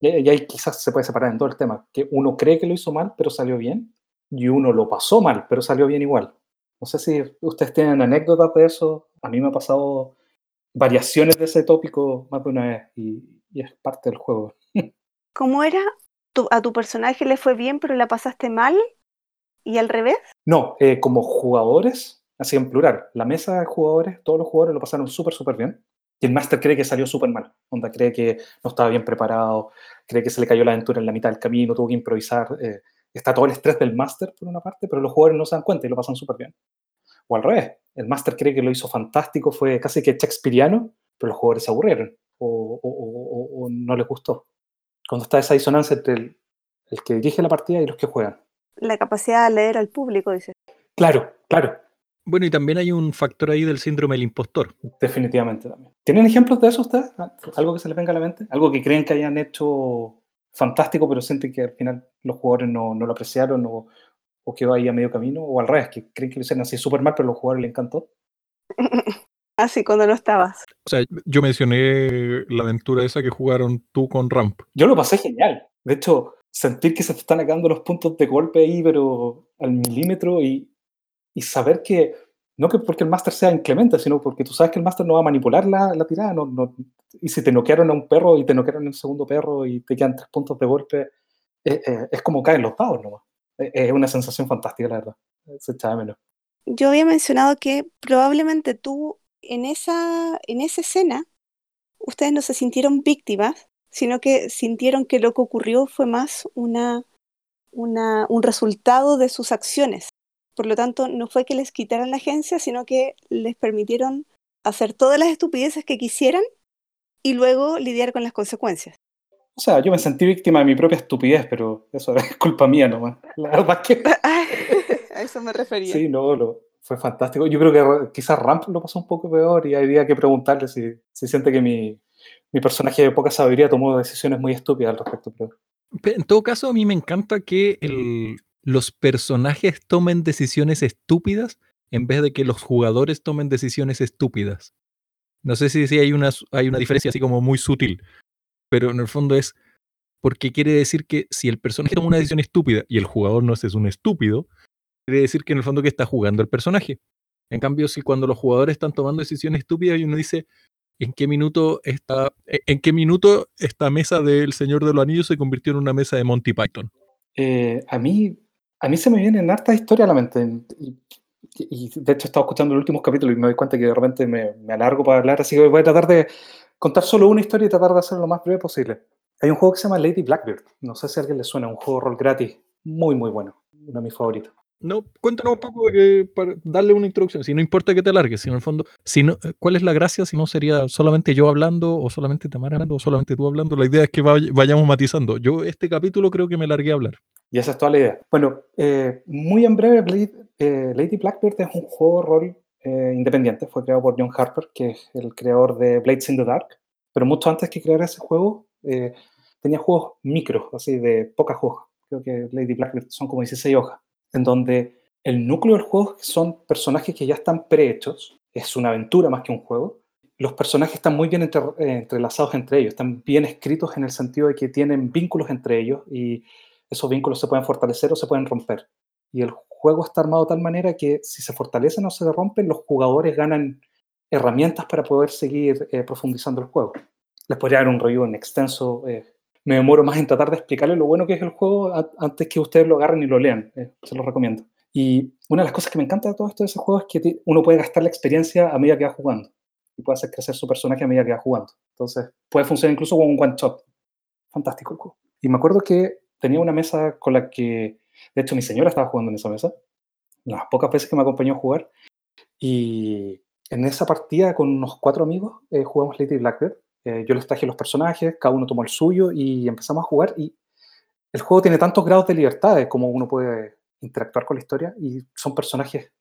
Y, ahí quizás se puede separar en todo el tema, que uno cree que lo hizo mal, pero salió bien, y uno lo pasó mal, pero salió bien igual. No sé si ustedes tienen anécdotas de eso. A mí me ha pasado variaciones de ese tópico más de una vez y, y es parte del juego. ¿Cómo era? ¿A tu personaje le fue bien, pero la pasaste mal? ¿Y al revés? No, eh, como jugadores, así en plural, la mesa de jugadores, todos los jugadores lo pasaron súper, súper bien. Y el máster cree que salió súper mal. Onda cree que no estaba bien preparado, cree que se le cayó la aventura en la mitad del camino, tuvo que improvisar. Eh, está todo el estrés del máster por una parte, pero los jugadores no se dan cuenta y lo pasan súper bien. O al revés, el máster cree que lo hizo fantástico, fue casi que shakespeariano, pero los jugadores se aburrieron o no les gustó. Cuando está esa disonancia entre el, el, que dirige la partida y los que juegan. La capacidad de leer al público, dice. Claro, claro. Bueno, y también hay un factor ahí del síndrome del impostor. Definitivamente también. ¿Tienen ejemplos de eso ustedes? ¿Algo que se les venga a la mente? ¿Algo que creen que hayan hecho fantástico, pero sienten que al final los jugadores no, no lo apreciaron o, o quedó ahí a medio camino? ¿O al revés, que creen que lo hicieron así súper mal, pero a los jugadores les encantó? Así, cuando no estabas. O sea, yo mencioné la aventura esa que jugaron tú con Ramp. Yo lo pasé genial. De hecho, sentir que se te están acabando los puntos de golpe ahí, pero al milímetro y, y saber que, no que porque el máster sea inclemente, sino porque tú sabes que el máster no va a manipular la, la tirada. No, no, y si te noquearon a un perro y te noquearon a un segundo perro y te quedan tres puntos de golpe, eh, eh, es como caen los dados nomás. Eh, es una sensación fantástica, la verdad. Se echaba menos. Yo había mencionado que probablemente tú en esa, en esa escena ustedes no se sintieron víctimas, sino que sintieron que lo que ocurrió fue más una, una, un resultado de sus acciones. Por lo tanto, no fue que les quitaran la agencia, sino que les permitieron hacer todas las estupideces que quisieran y luego lidiar con las consecuencias. O sea, yo me sentí víctima de mi propia estupidez, pero eso es culpa mía nomás. La verdad es que... A eso me refería. Sí, no, lo, fue fantástico. Yo creo que quizás Ramp lo pasó un poco peor y habría que preguntarle si, si siente que mi, mi, personaje de poca sabiduría tomó decisiones muy estúpidas al respecto. Pero... En todo caso, a mí me encanta que los personajes tomen decisiones estúpidas en vez de que los jugadores tomen decisiones estúpidas. No sé si, si hay, una, hay una diferencia así como muy sutil, pero en el fondo es porque quiere decir que si el personaje toma una decisión estúpida y el jugador no es un estúpido, quiere decir que en el fondo que está jugando el personaje. En cambio, si cuando los jugadores están tomando decisiones estúpidas y uno dice, ¿en qué minuto esta, qué minuto esta mesa del Señor de los Anillos se convirtió en una mesa de Monty Python? Eh, a mí a mí se me vienen hartas historias a la mente. Y, de hecho he estado escuchando los últimos capítulos y me doy cuenta que de repente me, me, alargo para hablar, así que voy a tratar de contar solo una historia y tratar de hacerlo lo más breve posible. Hay un juego que se llama Lady Blackbird. No sé si a alguien le suena, un juego rol gratis. Muy, muy bueno. Uno de mis favoritos. No, cuéntanos un poco que, para darle una introducción. Si no importa que te alargues, si en el fondo, si no, ¿cuál es la gracia? Si no sería solamente yo hablando, o solamente Tamara hablando, o solamente tú hablando. La idea es que vayamos matizando. Yo este capítulo creo que me largué a hablar. Y esa es toda la idea. Bueno, eh, muy en breve, eh, Lady Blackbird es un juego rol eh, independiente. Fue creado por John Harper, que es el creador de Blades in the Dark. Pero mucho antes que crear ese juego, eh, tenía juegos micros, así de pocas hojas. Creo que Lady Blackbird son como 16 hojas en donde el núcleo del juego son personajes que ya están prehechos, es una aventura más que un juego. Los personajes están muy bien eh, entrelazados entre ellos, están bien escritos en el sentido de que tienen vínculos entre ellos y esos vínculos se pueden fortalecer o se pueden romper. Y el juego está armado de tal manera que si se fortalecen o se rompen, los jugadores ganan herramientas para poder seguir eh, profundizando el juego. Les podría dar un review en extenso. Eh, me demoro más en tratar de explicarles lo bueno que es el juego antes que ustedes lo agarren y lo lean. se los recomiendo. Y una de las cosas que me encanta de todo esto de ese juego es que uno puede gastar la experiencia a medida que va jugando. Y puede hacer crecer su personaje a medida que va jugando. Entonces, puede funcionar incluso como un one-shot. Fantástico el juego. Y me acuerdo que tenía una mesa con la que, de hecho, mi señora estaba jugando en esa mesa. Las pocas veces que me acompañó a jugar. Y en esa partida, con unos cuatro amigos, eh, jugamos Lady Blackbird. Eh, yo les traje los personajes, cada uno tomó el suyo y empezamos a jugar. Y el juego tiene tantos grados de libertad como uno puede interactuar con la historia y son personajes,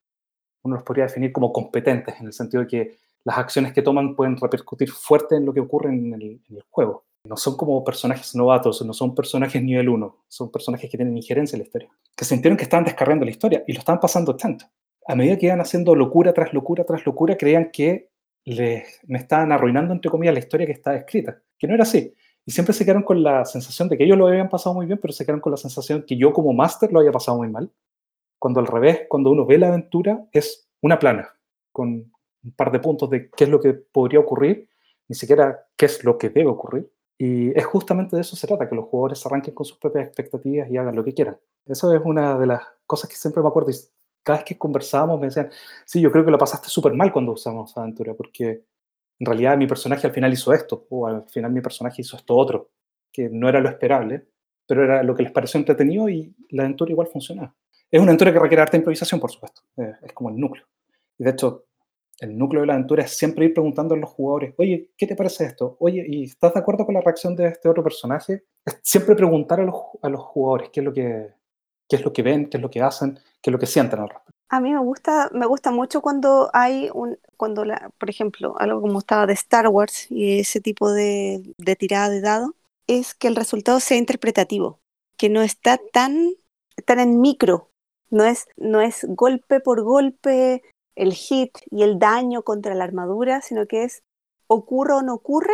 uno los podría definir como competentes, en el sentido de que las acciones que toman pueden repercutir fuerte en lo que ocurre en el, juego. No son como personajes novatos, no son personajes nivel 1, son personajes que tienen injerencia en la historia, que sintieron que estaban descargando la historia y lo estaban pasando tanto. A medida que iban haciendo locura tras locura tras locura, creían que les, me estaban arruinando, entre comillas, la historia que estaba escrita, que no era así. Y siempre se quedaron con la sensación de que ellos lo habían pasado muy bien, pero se quedaron con la sensación que yo como máster lo había pasado muy mal. Cuando al revés, cuando uno ve la aventura, es una plana, con un par de puntos de qué es lo que podría ocurrir, ni siquiera qué es lo que debe ocurrir. Y es justamente de eso se trata, que los jugadores arranquen con sus propias expectativas y hagan lo que quieran. Eso es una de las cosas que siempre me acuerdo. Y cada vez que conversábamos me decían, sí, yo creo que lo pasaste súper mal cuando usamos aventura, porque en realidad mi personaje al final hizo esto, o al final mi personaje hizo esto otro, que no era lo esperable, pero era lo que les pareció entretenido y la aventura igual funcionaba. Es una aventura que requiere harta improvisación, por supuesto, eh, es como el núcleo. Y de hecho, el núcleo de la aventura es siempre ir preguntando a los jugadores, oye, ¿qué te parece esto? Oye, ¿y estás de acuerdo con la reacción de este otro personaje? Es siempre preguntar a los, a los jugadores qué es, lo que, qué es lo que ven, qué es lo que hacen, qué es lo que sienten al respecto. A mí me gusta, me gusta mucho cuando hay un, cuando la, por ejemplo, algo como estaba de Star Wars y ese tipo de, de tirada de dado, es que el resultado sea interpretativo, que no está tan, tan en micro, no es, no es golpe por golpe el hit y el daño contra la armadura, sino que es ocurre o no ocurre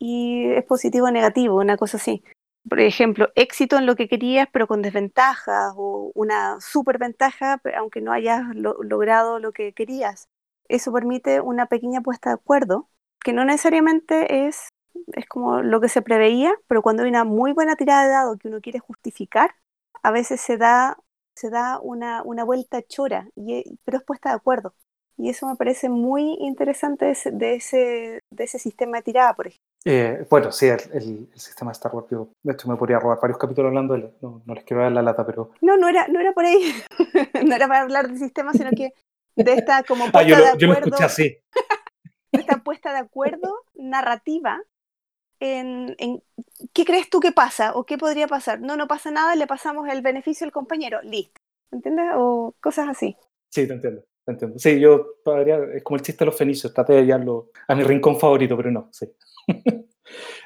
y es positivo o negativo, una cosa así por ejemplo, éxito en lo que querías, pero con desventajas, o una superventaja, aunque no hayas logrado lo que querías. Eso permite una pequeña puesta de acuerdo, que no necesariamente es, es como lo que se preveía, pero cuando hay una muy buena tirada de dado que uno quiere justificar, a veces se da, se da una, una vuelta chora, y, pero es puesta de acuerdo. Y eso me parece muy interesante de ese, de ese, de ese sistema de tirada, por ejemplo. Eh, bueno, sí, el, el, sistema de Star Wars, de hecho me podría robar varios capítulos hablando de él, no, no, les quiero dar la lata, pero... No, no era, no era por ahí, no era para hablar del sistema, sino que de esta como puesta ah, yo, de acuerdo, yo lo escuché así. de esta puesta de acuerdo narrativa en, en, qué crees tú que pasa o qué podría pasar. No, no pasa nada, le pasamos el beneficio al compañero, listo, ¿entiendes? O cosas así. Sí, te entiendo. Entiendo. Sí, yo podría, es como el chiste de los fenicios, traté de hallarlo a mi rincón favorito, pero no, sí.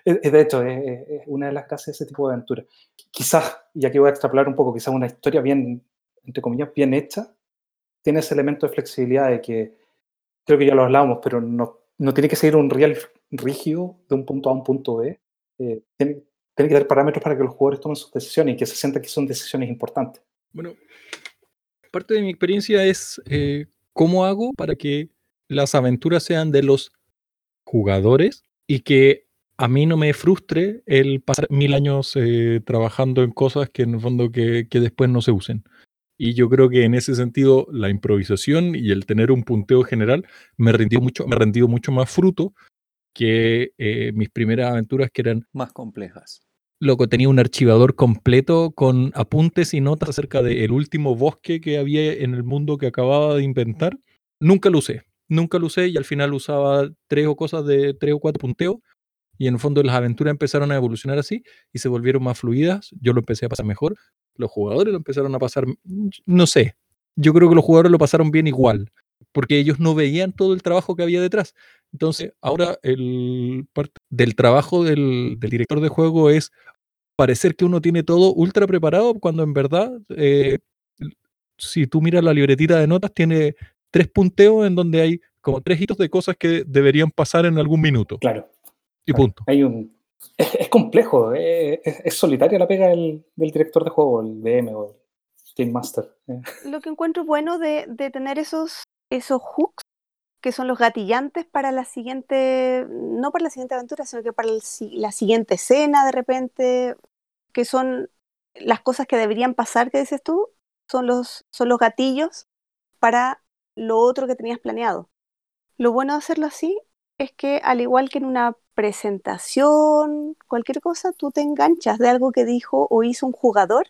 de hecho, es, una de las clases de ese tipo de aventura. Quizás, y aquí voy a extrapolar un poco, quizás una historia bien, entre comillas, bien hecha, tiene ese elemento de flexibilidad de que, creo que ya lo hablábamos, pero no, no tiene que seguir un real rígido de un punto A a un punto B. Eh, tiene, tiene que dar parámetros para que los jugadores tomen sus decisiones y que se sientan que son decisiones importantes. Bueno, parte de mi experiencia es eh, cómo hago para que las aventuras sean de los jugadores y que a mí no me frustre el pasar mil años eh, trabajando en cosas que en el fondo que, después no se usen. Y yo creo que en ese sentido la improvisación y el tener un punteo general me rendió mucho, me mucho más fruto que eh, mis primeras aventuras que eran más complejas. Loco, tenía un archivador completo con apuntes y notas acerca del último bosque que había en el mundo que acababa de inventar. Nunca lo usé, nunca lo usé y al final usaba tres o cosas de tres o cuatro punteos y en el fondo las aventuras empezaron a evolucionar así y se volvieron más fluidas. Yo lo empecé a pasar mejor, los jugadores lo empezaron a pasar, no sé, yo creo que los jugadores lo pasaron bien igual, porque ellos no veían todo el trabajo que había detrás. Entonces, ahora el parte del trabajo del, director de juego es parecer que uno tiene todo ultra preparado cuando en verdad eh, si tú miras la libretita de notas, tiene tres punteos en donde hay como tres hitos de cosas que deberían pasar en algún minuto. Claro. Y punto. Hay un, es, complejo, es, solitaria la pega del, director de juego, el DM o el Game Master. Eh. Lo que encuentro bueno de, tener esos, esos hooks, que son los gatillantes para la siguiente, no para la siguiente aventura, sino que para la siguiente escena de repente, que son las cosas que deberían pasar, que dices tú, son los, son los gatillos para lo otro que tenías planeado. Lo bueno de hacerlo así es que al igual que en una presentación, cualquier cosa, tú te enganchas de algo que dijo o hizo un jugador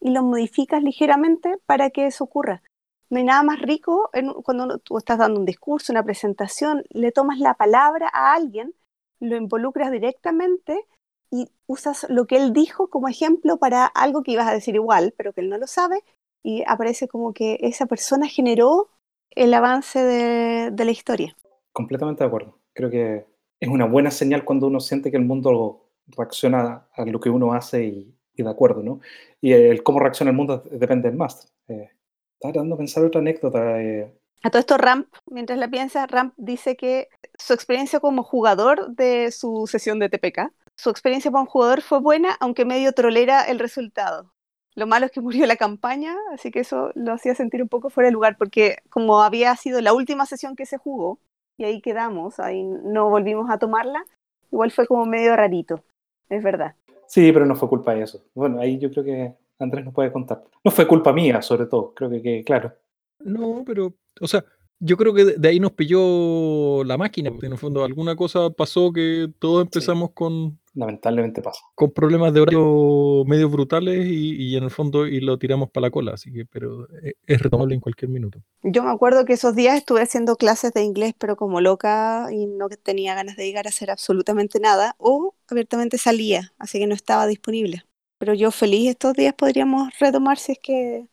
y lo modificas ligeramente para que eso ocurra. No hay nada más rico cuando tú estás dando un discurso, una presentación, le tomas la palabra a alguien, lo involucras directamente y usas lo que él dijo como ejemplo para algo que ibas a decir igual, pero que él no lo sabe, y aparece como que esa persona generó el avance de, de la historia. Completamente de acuerdo. Creo que es una buena señal cuando uno siente que el mundo reacciona a lo que uno hace y, de acuerdo, ¿no? Y el cómo reacciona el mundo depende del máster. Eh, estaba tratando de pensar otra anécdota. Eh. A todo esto, Ramp, mientras la piensa, Ramp dice que su experiencia como jugador de su sesión de TPK, su experiencia como jugador fue buena, aunque medio trolera el resultado. Lo malo es que murió la campaña, así que eso lo hacía sentir un poco fuera de lugar, porque como había sido la última sesión que se jugó, y ahí quedamos, ahí no volvimos a tomarla, igual fue como medio rarito, es verdad. Sí, pero no fue culpa de eso. Bueno, ahí yo creo que Andrés nos puede contar. No fue culpa mía, sobre todo, creo que, claro. No, pero, o sea, yo creo que de ahí nos pilló la máquina, porque en el fondo alguna cosa pasó que todos empezamos con lamentablemente pasa. Con problemas de horario medio brutales y, en el fondo y lo tiramos para la cola, así que pero e, es, retomable en cualquier minuto. Yo me acuerdo que esos días estuve haciendo clases de inglés, pero como loca y no tenía ganas de llegar a hacer absolutamente nada, o abiertamente salía, así que no estaba disponible. Pero yo feliz estos días podríamos retomar si es que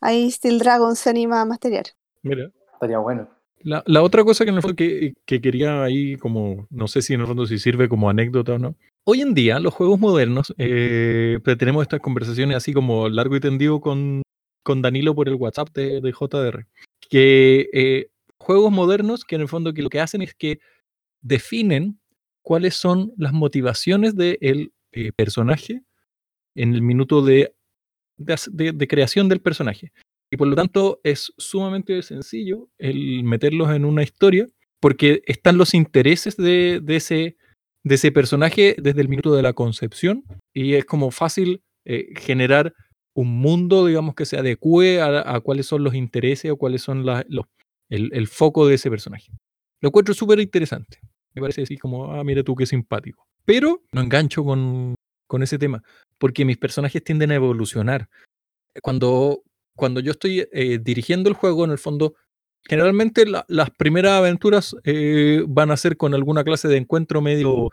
ahí Steel Dragon se anima a masterear. Mira. Estaría bueno. La, otra cosa que, en el fondo que, que, quería ahí, como, no sé si en el fondo si sirve como anécdota o no, Hoy en día, los juegos modernos, eh, tenemos estas conversaciones así como largo y tendido con, con Danilo por el WhatsApp de, JDR, que eh, juegos modernos que en el fondo que lo que hacen es que definen cuáles son las motivaciones del eh, personaje en el minuto de, creación del personaje. Y por lo tanto es sumamente sencillo el meterlos en una historia porque están los intereses de, de ese de ese personaje desde el minuto de la concepción y es como fácil eh, generar un mundo, digamos, que se adecue a, cuáles son los intereses o cuáles son los, el, foco de ese personaje. Lo encuentro súper interesante. Me parece así como, ah, mira tú qué simpático. Pero no engancho con, con ese tema, porque mis personajes tienden a evolucionar. Cuando, cuando yo estoy eh, dirigiendo el juego, en el fondo, generalmente las primeras aventuras eh, van a ser con alguna clase de encuentro medio,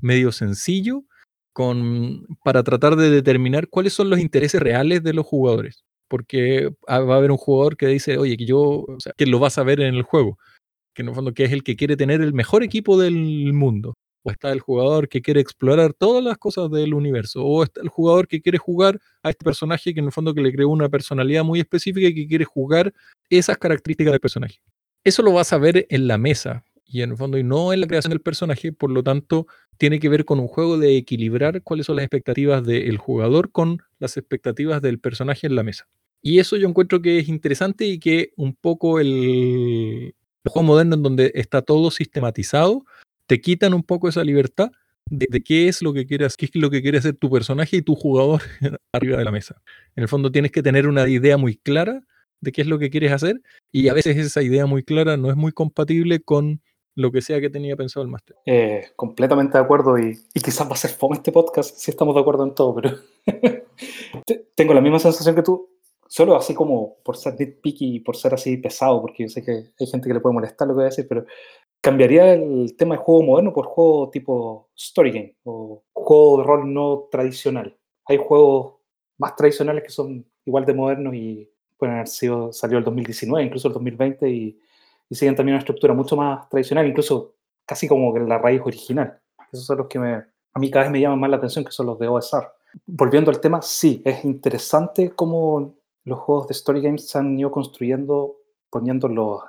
medio sencillo con, para tratar de determinar cuáles son los intereses reales de los jugadores. Porque va a haber un jugador que dice, oye, que yo, que lo vas a ver en el juego, que en el fondo que es el que quiere tener el mejor equipo del mundo. O está el jugador que quiere explorar todas las cosas del universo. O está el jugador que quiere jugar a este personaje que en el fondo que le creó una personalidad muy específica y que quiere jugar esas características del personaje. Eso lo vas a ver en la mesa y en el fondo y no en la creación del personaje, por lo tanto tiene que ver con un juego de equilibrar cuáles son las expectativas del jugador con las expectativas del personaje en la mesa. Y eso yo encuentro que es interesante y que un poco el, el juego moderno en donde está todo sistematizado te quitan un poco esa libertad de, qué es lo que quieres, qué es lo que quiere hacer tu personaje y tu jugador arriba de la mesa. En el fondo tienes que tener una idea muy clara de qué es lo que quieres hacer y a veces esa idea muy clara no es muy compatible con lo que sea que tenía pensado el máster. Eh, completamente de acuerdo y, quizás va a ser fome este podcast si estamos de acuerdo en todo, pero tengo la misma sensación que tú, solo así como por ser nitpicky y por ser así pesado, porque yo sé que hay gente que le puede molestar lo que voy a decir, pero cambiaría el tema de juego moderno por juego tipo story game o juego de rol no tradicional. Hay juegos más tradicionales que son igual de modernos y pueden haber sido, salió el 2019, incluso el 2020 y, y siguen también una estructura mucho más tradicional, incluso casi como la raíz original. Esos son los que me, a mí cada vez me llaman más la atención, que son los de OSR. Volviendo al tema, sí, es interesante cómo los juegos de Story Games se han ido construyendo poniendo los,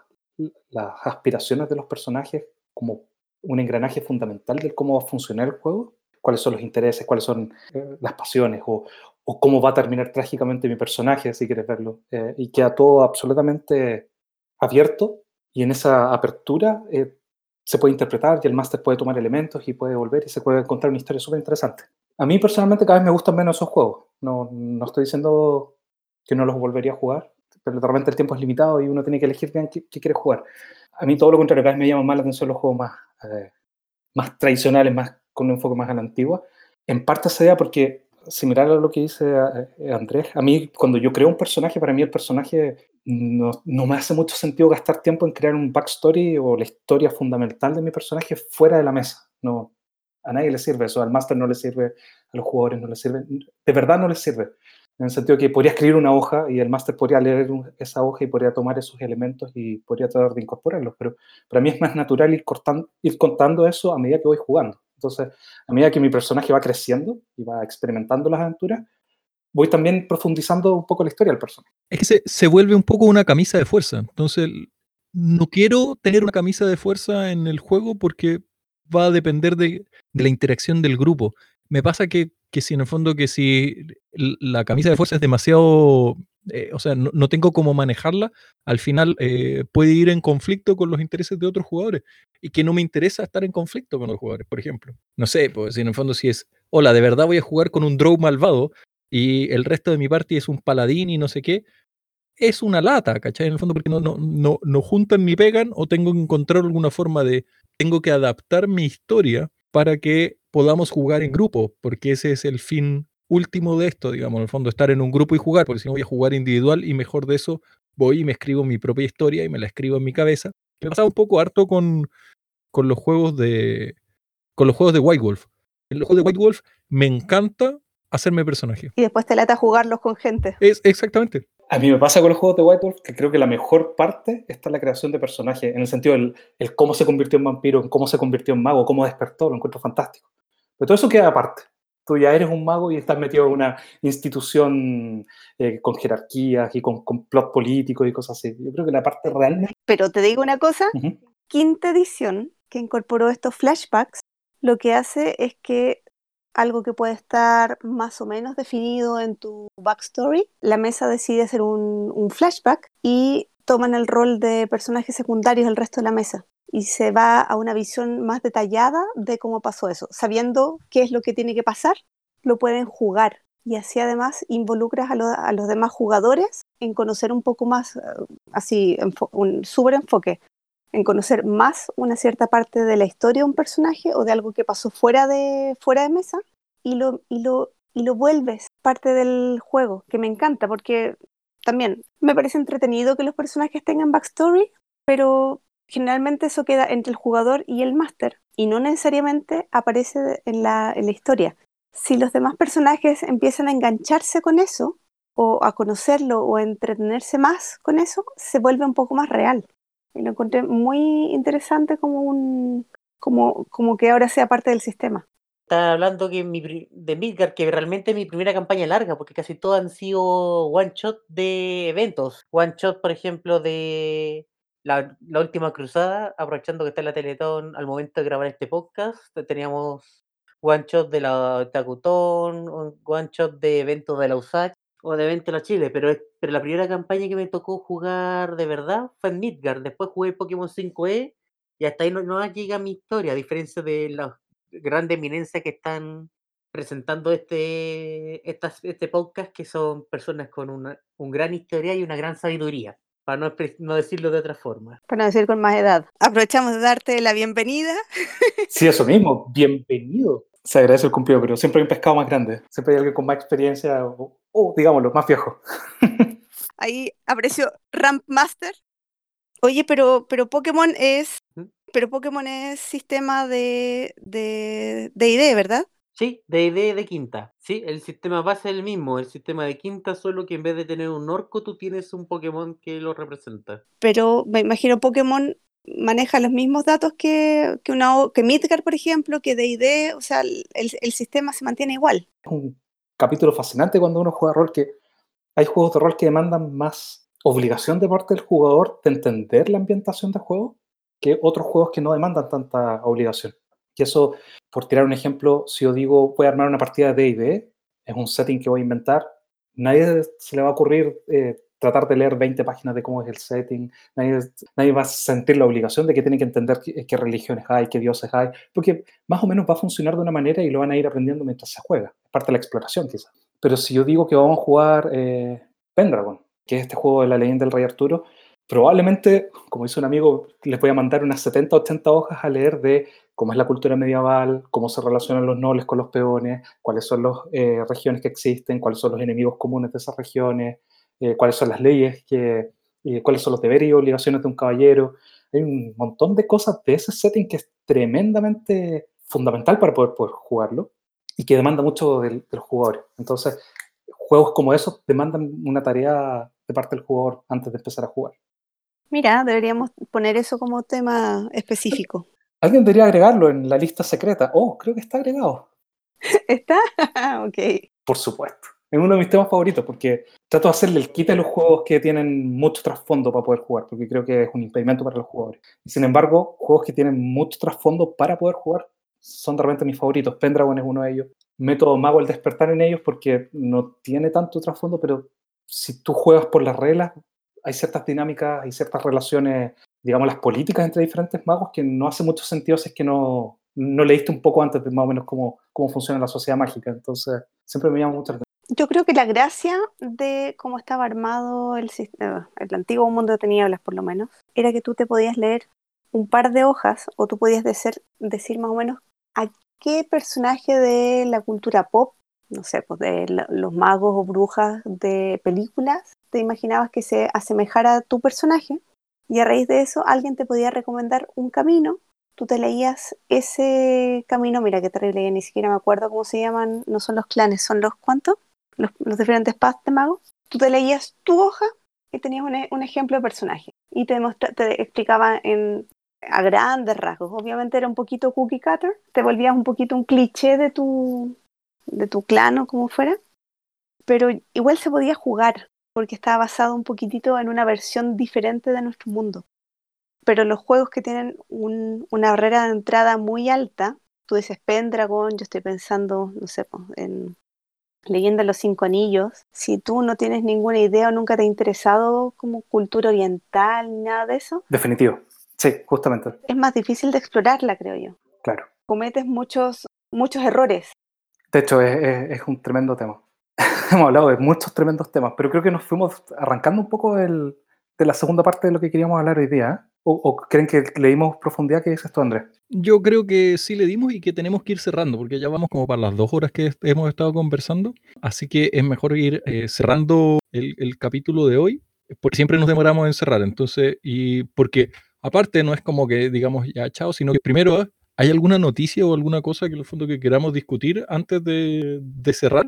las aspiraciones de los personajes como un engranaje fundamental de cómo va a funcionar el juego, cuáles son los intereses, cuáles son eh, las pasiones o, o, cómo va a terminar trágicamente mi personaje, si quieres verlo. Eh, y queda todo absolutamente abierto y en esa apertura eh, se puede interpretar y el máster puede tomar elementos y puede volver y se puede contar una historia súper interesante. A mí personalmente cada vez me gustan menos esos juegos. No, no estoy diciendo que no los volvería a jugar, pero realmente el tiempo es limitado y uno tiene que elegir qué, quiere jugar. A mí todo lo contrario, cada vez me llaman más la atención los juegos más, eh, más tradicionales, más con un enfoque más a la antigua. En parte se da porque, similar a lo que dice eh, Andrés, a mí cuando yo creo un personaje, para mí el personaje no, no, me hace mucho sentido gastar tiempo en crear un backstory o la historia fundamental de mi personaje fuera de la mesa. No, a nadie le sirve eso, al máster no le sirve, a los jugadores no le sirve, de verdad no les sirve en el sentido que podría escribir una hoja y el máster podría leer esa hoja y podría tomar esos elementos y podría tratar de incorporarlos, pero para mí es más natural ir, cortando, ir contando eso a medida que voy jugando. Entonces, a medida que mi personaje va creciendo y va experimentando las aventuras, voy también profundizando un poco la historia del personaje. Es que se, se vuelve un poco una camisa de fuerza. Entonces, no quiero tener una camisa de fuerza en el juego porque va a depender de, de la interacción del grupo. Me pasa que que si en el fondo que si la camisa de fuerza es demasiado, eh, o sea, no, tengo cómo manejarla, al final eh, puede ir en conflicto con los intereses de otros jugadores y que no me interesa estar en conflicto con los jugadores, por ejemplo. No sé, pues si en el fondo si es, hola, de verdad voy a jugar con un draw malvado y el resto de mi party es un paladín y no sé qué, es una lata, ¿cachai? En el fondo porque no, no, no, no juntan ni pegan o tengo que encontrar alguna forma de, tengo que adaptar mi historia para que podamos jugar en grupo, porque ese es el fin último de esto, digamos, en el fondo, estar en un grupo y jugar, porque si no voy a jugar individual y mejor de eso voy y me escribo mi propia historia y me la escribo en mi cabeza. Me pasado un poco harto con, con los juegos de con los juegos de White Wolf. En los juegos de White Wolf me encanta hacerme personaje. Y después te lata jugarlos con gente. Es, exactamente. A mí me pasa con los juegos de White Wolf que creo que la mejor parte está en la creación de personajes, en el sentido del el cómo se convirtió en vampiro, en cómo se convirtió en mago, cómo despertó, lo encuentro fantástico. Pero todo eso queda aparte. Tú ya eres un mago y estás metido en una institución eh, con jerarquías y con complot político y cosas así. Yo creo que la parte realmente... Pero te digo una cosa, quinta edición que incorporó estos flashbacks, lo que hace es que algo que puede estar más o menos definido en tu backstory, la mesa decide hacer un, flashback y toman el rol de personajes secundarios el resto de la mesa y se va a una visión más detallada de cómo pasó eso. Sabiendo qué es lo que tiene que pasar, lo pueden jugar y así además involucras a, los demás jugadores en conocer un poco más, eh, así, un súper enfoque, en conocer más una cierta parte de la historia de un personaje o de algo que pasó fuera de, fuera de mesa y lo, y, lo, y lo vuelves parte del juego, que me encanta porque también me parece entretenido que los personajes tengan backstory, pero generalmente eso queda entre el jugador y el máster y no necesariamente aparece en la, en la historia. Si los demás personajes empiezan a engancharse con eso, o a conocerlo o a entretenerse más con eso, se vuelve un poco más real. Y lo encontré muy interesante como un como, como que ahora sea parte del sistema. Estaba hablando que mi, de Midgard, que realmente es mi primera campaña larga, porque casi todas han sido one shot de eventos. One shot, por ejemplo, de la, última cruzada, aprovechando que está en la Teletón al momento de grabar este podcast, teníamos one shot de la Tacutón, one shot de eventos de la USAC o de eventos de la Chile, pero, pero la primera campaña que me tocó jugar de verdad fue en Midgard. Después jugué Pokémon 5E y hasta ahí no, no llega mi historia, a diferencia de las grandes eminencias que están presentando este, este podcast, que son personas con una un gran historia y una gran sabiduría para no, decirlo de otra forma. Para no decir con más edad. Aprovechamos de darte la bienvenida. Sí, eso mismo, bienvenido. Se agradece el cumplido, pero siempre hay un pescado más grande. Siempre hay alguien con más experiencia o, digámoslo, más viejo. Ahí apareció Ramp Master. Oye, pero, pero Pokémon es. Pero Pokémon es sistema de, de, de ID, ¿verdad? Sí, de ID de quinta. Sí, el sistema base es el mismo, el sistema de quinta, solo que en vez de tener un orco, tú tienes un Pokémon que lo representa. Pero me imagino Pokémon maneja los mismos datos que, que, una, que Midgar, por ejemplo, que D&D, o sea, el, el, sistema se mantiene igual. Un capítulo fascinante cuando uno juega rol que hay juegos de rol que demandan más obligación de parte del jugador de entender la ambientación del juego que otros juegos que no demandan tanta obligación. Y eso, por tirar un ejemplo, si yo digo voy a armar una partida de D&D, es un setting que voy a inventar, nadie se le va a ocurrir eh, tratar de leer 20 páginas de cómo es el setting, nadie, nadie va a sentir la obligación de que tiene que entender qué, qué, religiones hay, qué dioses hay, porque más o menos va a funcionar de una manera y lo van a ir aprendiendo mientras se juega. Es parte de la exploración quizás. Pero si yo digo que vamos a jugar eh, Pendragon, que es este juego de la leyenda del rey Arturo, probablemente, como dice un amigo, les voy a mandar unas 70 80 hojas a leer de cómo es la cultura medieval, cómo se relacionan los nobles con los peones, cuáles son las eh, regiones que existen, cuáles son los enemigos comunes de esas regiones, eh, cuáles son las leyes, que, eh, cuáles son los deberes y obligaciones de un caballero. Hay un montón de cosas de ese setting que es tremendamente fundamental para poder, poder jugarlo y que demanda mucho del, de los jugadores. Entonces, juegos como esos demandan una tarea de parte del jugador antes de empezar a jugar. Mira, deberíamos poner eso como tema específico. Alguien debería agregarlo en la lista secreta. Oh, creo que está agregado. ¿Está? ok. Por supuesto. Es uno de mis temas favoritos porque trato de hacerle el quite a los juegos que tienen mucho trasfondo para poder jugar, porque creo que es un impedimento para los jugadores. Sin embargo, juegos que tienen mucho trasfondo para poder jugar son de repente mis favoritos. Pendragon es uno de ellos. Método Mago el despertar en ellos porque no tiene tanto trasfondo, pero si tú juegas por las reglas, hay ciertas dinámicas, hay ciertas relaciones, digamos, las políticas entre diferentes magos que no hace mucho sentido si es que no, no leíste un poco antes de más o menos cómo, cómo funciona la sociedad mágica. Entonces, siempre me llama mucho la. Yo creo que la gracia de cómo estaba armado el, sistema, el antiguo mundo de tinieblas, por lo menos, era que tú te podías leer un par de hojas o tú podías decir, decir más o menos a qué personaje de la cultura pop, no sé, pues de los magos o brujas de películas, te imaginabas que se asemejara a tu personaje y a raíz de eso alguien te podía recomendar un camino, tú te leías ese camino, mira qué terrible, ni siquiera me acuerdo cómo se llaman, no son los clanes, son los cuantos, los, diferentes paths de magos, tú te leías tu hoja y tenías un, un ejemplo de personaje y te, te explicaba en a grandes rasgos. Obviamente era un poquito cookie cutter, te volvías un poquito un cliché de tu, de tu clan o como fuera, pero igual se podía jugar porque estaba basado un poquitito en una versión diferente de nuestro mundo. Pero los juegos que tienen un, una barrera de entrada muy alta, tú dices Pendragon, yo estoy pensando, no sé, en Leyenda de los Cinco Anillos, si tú no tienes ninguna idea o nunca te ha interesado como cultura oriental ni nada de eso. Definitivo. Sí, justamente. Es más difícil de explorarla, creo yo. Claro. Cometes muchos, muchos errores. De hecho, es, es, un tremendo tema. Hemos hablado de muchos tremendos temas, pero creo que nos fuimos arrancando un poco del, de la segunda parte de lo que queríamos hablar hoy día. ¿eh? ¿O, ¿O, creen que le dimos profundidad? ¿Qué dices tú, Andrés? Yo creo que sí le dimos y que tenemos que ir cerrando, porque ya vamos como para las dos horas que hemos estado conversando. Así que es mejor ir eh, cerrando el, capítulo de hoy, porque siempre nos demoramos en cerrar. Entonces, y porque Aparte, no es como que digamos ya chao, sino que primero, ¿hay alguna noticia o alguna cosa que en el fondo que queramos discutir antes de cerrar?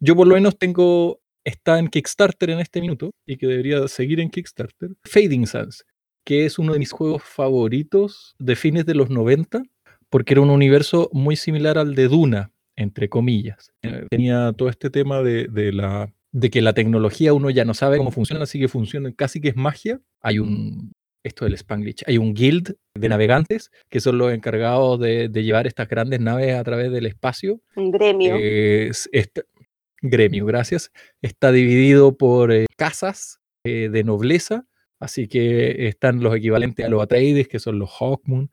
Yo por lo menos tengo, está en Kickstarter en este minuto y que debería seguir en Kickstarter, Fading Suns, que es uno de mis juegos favoritos de fines de los 90, porque era un universo muy similar al de Duna, entre comillas. Eh, tenía todo este tema de, de, la, de que la tecnología uno ya no sabe cómo funciona, así que funciona casi que es magia. Hay un, esto del Spanglish. Hay un guild de navegantes que son los encargados de, de llevar estas grandes naves a través del espacio. Un gremio. Eh, este, gremio, gracias. Está dividido por eh, casas eh, de nobleza, así que están los equivalentes a los Atreides, que son los Hawkmoon.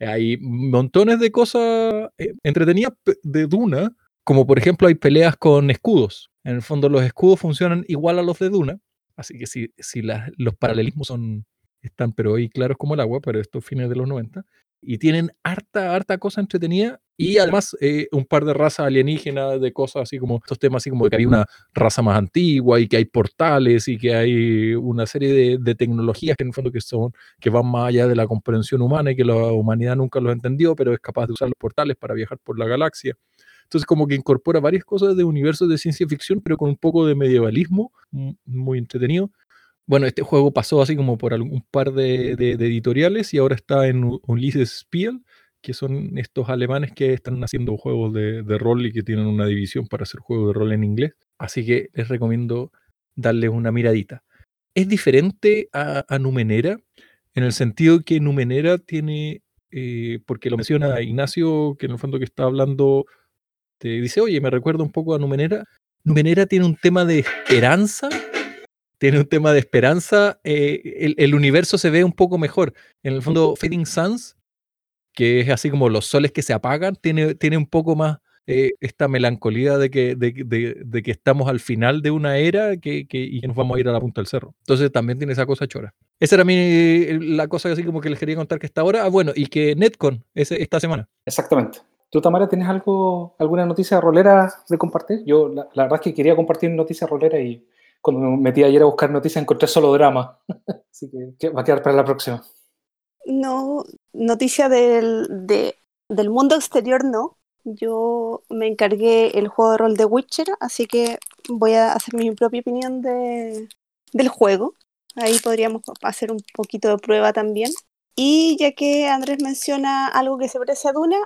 Hay montones de cosas entretenidas de Duna, como por ejemplo hay peleas con escudos. En el fondo los escudos funcionan igual a los de Duna, así que si, si los paralelismos son, están pero hoy claros como el agua, pero estos fines de los 90, y tienen harta, harta cosa entretenida y además eh, un par de razas alienígenas, de cosas así como estos temas, así como que hay una raza más antigua y que hay portales y que hay una serie de, tecnologías que en el fondo que son, que van más allá de la comprensión humana y que la humanidad nunca los entendió, pero es capaz de usar los portales para viajar por la galaxia. Entonces como que incorpora varias cosas de universos de ciencia ficción, pero con un poco de medievalismo, muy entretenido. Bueno, este juego pasó así como por un par de, editoriales y ahora está en Ulises Spiel, que son estos alemanes que están haciendo juegos de, rol y que tienen una división para hacer juegos de rol en inglés. Así que les recomiendo darles una miradita. Es diferente a, a Numenera, en el sentido que Numenera tiene, eh, porque lo menciona Ignacio, que en el fondo que está hablando, te dice, oye, me recuerda un poco a Numenera. Numenera tiene un tema de esperanza, tiene un tema de esperanza, eh, el, el universo se ve un poco mejor. En el fondo, Fading Suns, que es así como los soles que se apagan, tiene, tiene un poco más eh, esta melancolía de que, de, de- de que estamos al final de una era que, que- y que nos vamos a ir a la punta del cerro. Entonces también tiene esa cosa chora. Esa era mi, la cosa así como que les quería contar que está ahora. Ah, bueno, y que Netcon es esta semana. Exactamente. ¿Tú, Tamara, tienes algo, alguna noticia rolera de compartir? Yo, la, la verdad es que quería compartir noticias rolera y cuando me metí ayer a buscar noticias encontré solo drama. Así que, va a quedar para la próxima. No, noticia del, de- del mundo exterior no. Yo me encargué el juego de rol de Witcher, así que voy a hacer mi propia opinión de, del juego. Ahí podríamos hacer un poquito de prueba también. Y ya que Andrés menciona algo que se parece a Duna,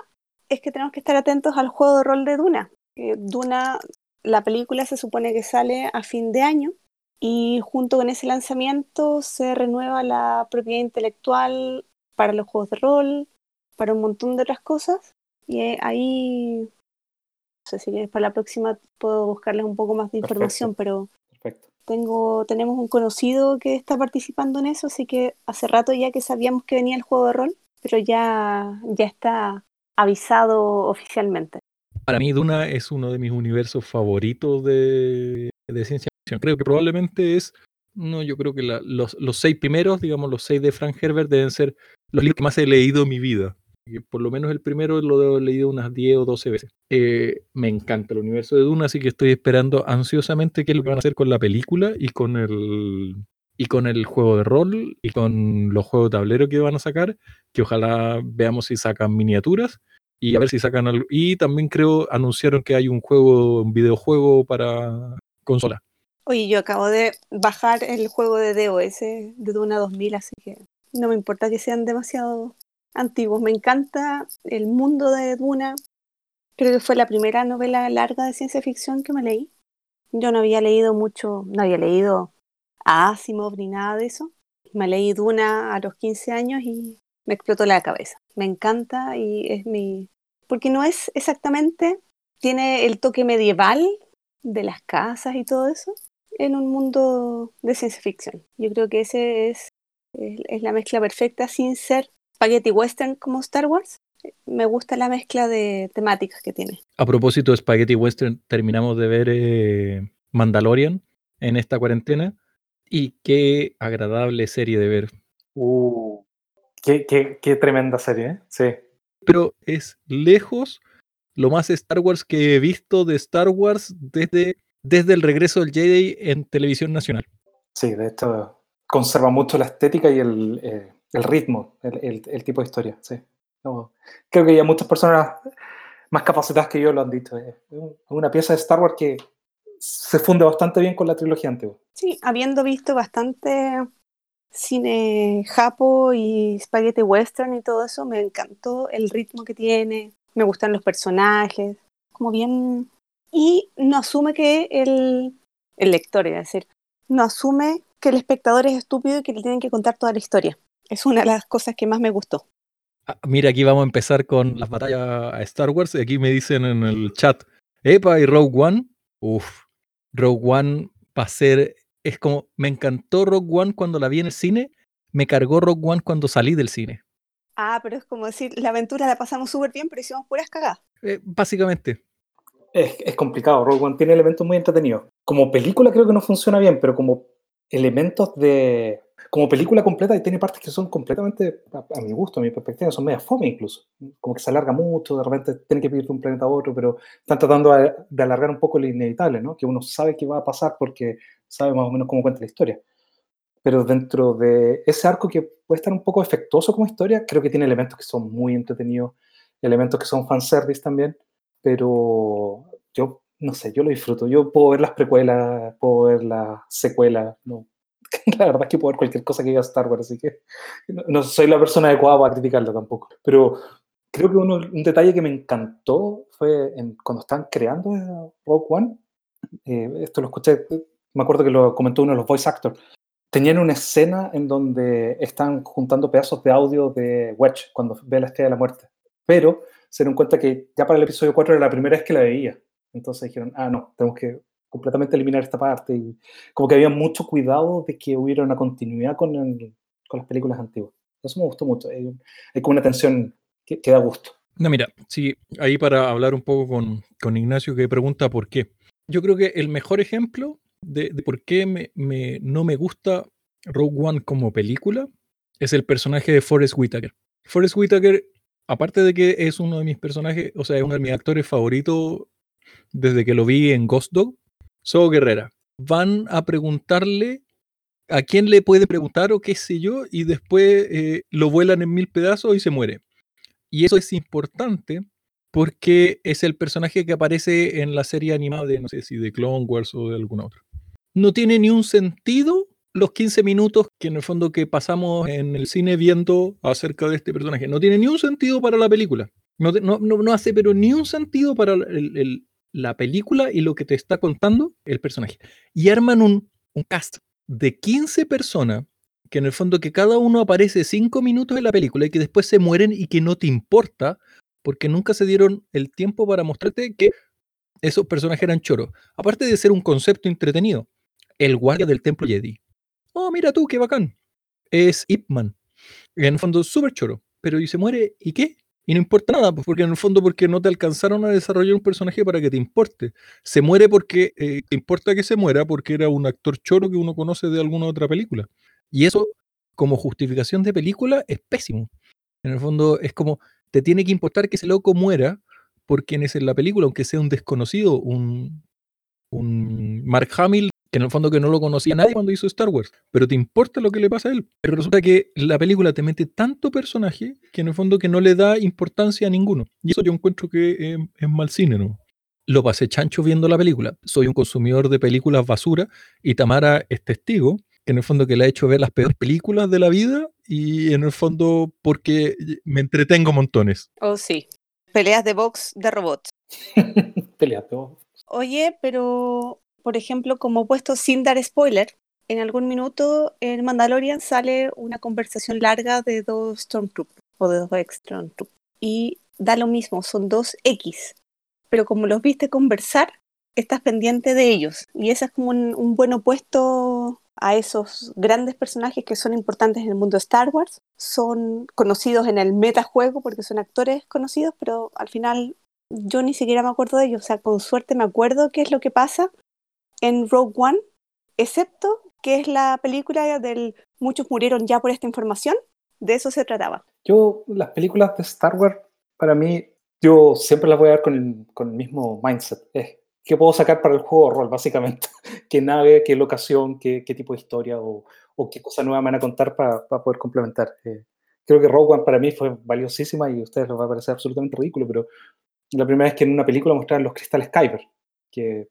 es que tenemos que estar atentos al juego de rol de Duna. Duna, la película se supone que sale a fin de año y junto con ese lanzamiento se renueva la propiedad intelectual para los juegos de rol, para un montón de otras cosas. Y eh, ahí, no sé si para la próxima puedo buscarles un poco más de Perfecto. información, pero Perfecto. tengo, tenemos un conocido que está participando en eso, así que hace rato ya que sabíamos que venía el juego de rol, pero ya, ya está avisado oficialmente. Para mí, Duna es uno de mis universos favoritos de, de ciencia ficción. Creo que probablemente es, no, yo creo que la- los, los seis primeros, digamos, los seis de Frank Herbert deben ser los libros que más he leído en mi vida. Por lo menos el primero lo he leído unas 10 o 12 veces. Eh, me encanta el universo de Duna, así que estoy esperando ansiosamente qué es lo que van a hacer con la película y con el y con el juego de rol y con los juegos de tablero que van a sacar, que ojalá veamos si sacan miniaturas y a ver si sacan algo. Y también creo anunciaron que hay un juego, un videojuego para consola. Oye, yo acabo de bajar el juego de DOS de Duna 2000, así que no me importa que sean demasiado antiguos. Me encanta el mundo de Duna. Creo que fue la primera novela larga de ciencia ficción que me leí. Yo no había leído mucho, no había leído a Asimov ni nada de eso. Me leí Duna a los 15 años y me explotó la cabeza. Me encanta y es mi... Porque no es exactamente, tiene el toque medieval de las casas y todo eso en un mundo de ciencia ficción. Yo creo que ese es, es, es la mezcla perfecta sin ser spaghetti western como Star Wars. Me gusta la mezcla de temáticas que tiene. A propósito de Spaghetti Western, terminamos de ver eh, Mandalorian en esta cuarentena y qué agradable serie de ver. Uh, qué, qué- qué tremenda serie, ¿eh? Sí. Pero es lejos lo más Star Wars que he visto de Star Wars desde, desde el regreso del Jedi en televisión nacional. Sí, de hecho, conserva mucho la estética y el, eh, el ritmo, el, el- el tipo de historia. Sí. No, creo que ya muchas personas más capacitadas que yo lo han dicho. Es una pieza de Star Wars que se funde bastante bien con la trilogía antigua. Sí, habiendo visto bastante cine japo y spaghetti western y todo eso, me encantó el ritmo que tiene, me gustan los personajes, como bien... Y no asume que el, el lector, es decir, no asume que el espectador es estúpido y que le tienen que contar toda la historia. Es una de las cosas que más me gustó. Ah, Mira, aquí vamos a empezar con las batallas a Star Wars. y Aquí me dicen en el chat, Epa y Rogue One. Uf, Rogue One va a ser, es como, me encantó Rogue One cuando la vi en el cine, me cargó Rogue One cuando salí del cine. Ah, pero es como decir, la aventura la pasamos súper bien, pero hicimos puras cagadas. Eh, básicamente, Es, es complicado. Rogue One tiene elementos muy entretenidos. Como película creo que no funciona bien, pero como elementos de... Como película completa y tiene partes que son completamente, a, a mi gusto, a mi perspectiva, son media fome incluso. Como que se alarga mucho, de repente tiene que ir de un planeta a otro, pero están tratando de, de alargar un poco lo inevitable, ¿no? Que uno sabe que va a pasar porque sabe más o menos cómo cuenta la historia. Pero dentro de ese arco que puede estar un poco efectuoso como historia, creo que tiene elementos que son muy entretenidos, elementos que son fanservice también, pero yo no sé, yo lo disfruto. Yo puedo ver las precuelas, puedo ver las secuelas, no. La verdad es que puedo ver cualquier cosa que diga Star Wars, así que no, no soy la persona adecuada para criticarlo tampoco. Pero creo que uno, un detalle que me encantó fue en, cuando estaban creando Rogue One, eh, esto lo escuché, me acuerdo que lo comentó uno de los voice actors, tenían una escena en donde están juntando pedazos de audio de Wedge cuando ve la estrella de la muerte. Pero se dieron cuenta que ya para el episodio 4 era la primera vez que la veía. Entonces dijeron, ah, no, tenemos que completamente eliminar esta parte. Y como que había mucho cuidado de que hubiera una continuidad con, el- con las películas antiguas. Eso me gustó mucho. Hay, hay como una tensión que, da gusto. No, mira, sí, ahí para hablar un poco con, con Ignacio que pregunta por qué. Yo creo que el mejor ejemplo de, de por qué me, me- no me gusta Rogue One como película es el personaje de Forrest Whitaker. Forrest Whitaker, aparte de que es uno de mis personajes, o sea, es uno de mis actores favoritos desde que lo vi en Ghost Dog, So Guerrera. Van a preguntarle a quién le puede preguntar o qué sé yo, y después eh, lo vuelan en mil pedazos y se muere. Y eso es importante porque es el personaje que aparece en la serie animada de, no sé si de Clone Wars o de alguna otra. No tiene ni un sentido los 15 minutos que en el fondo que pasamos en el cine viendo acerca de este personaje. No tiene ni un sentido para la película. No, hace pero ni un sentido para el- la película y lo que te está contando el personaje. Y arman un, un cast de 15 personas que en el fondo que cada uno aparece 5 minutos en la película y que después se mueren y que no te importa porque nunca se dieron el tiempo para mostrarte que esos personajes eran choros. Aparte de ser un concepto entretenido, el guardia del templo Jedi. Oh, mira tú, qué bacán. Es Ip Man. En el fondo, súper choro. Pero y se muere, ¿y qué? Y no importa nada, pues porque en el fondo porque no te alcanzaron a desarrollar un personaje para que te importe. Se muere porque eh, te importa que se muera porque era un actor choro que uno conoce de alguna otra película. Y eso, como justificación de película, es pésimo. En el fondo, es como, te tiene que importar que ese loco muera por quien es en la película, aunque sea un desconocido, un, un Mark Hamill, que en el fondo que no lo conocía nadie cuando hizo Star Wars, pero te importa lo que le pasa a él. Pero resulta que la película te mete tanto personaje que en el fondo que no le da importancia a ninguno. Y eso yo encuentro que eh, es mal cine, ¿no? Lo pasé chancho viendo la película. Soy un consumidor de películas basura y Tamara es testigo, que en el fondo que le ha hecho ver las peores películas de la vida y en el fondo porque me entretengo montones. Oh, sí. Peleas de box de robots. Pelea, pero- Oye, pero, por ejemplo, como puesto sin dar spoiler, en algún minuto en Mandalorian sale una conversación larga de dos Stormtroopers o de dos ex Stormtroopers. Y da lo mismo, son dos X. Pero como los viste conversar, estás pendiente de ellos. Y ese es como un, un buen opuesto a esos grandes personajes que son importantes en el mundo de Star Wars. Son conocidos en el metajuego porque son actores conocidos, pero al final yo ni siquiera me acuerdo de ellos. O sea, con suerte me acuerdo qué es lo que pasa en Rogue One, excepto que es la película del muchos murieron ya por esta información. De eso se trataba. Yo, las películas de Star Wars, para mí, yo siempre las voy a ver con el, con el mismo mindset. Qué puedo sacar para el juego de rol, básicamente. qué nave, qué locación, qué, qué tipo de historia o, o qué cosa nueva me van a contar para poder complementar. Eh, creo que Rogue One para mí fue valiosísima y a ustedes les va a parecer absolutamente ridículo, pero la primera vez que en una película mostraron los cristales Kyber, que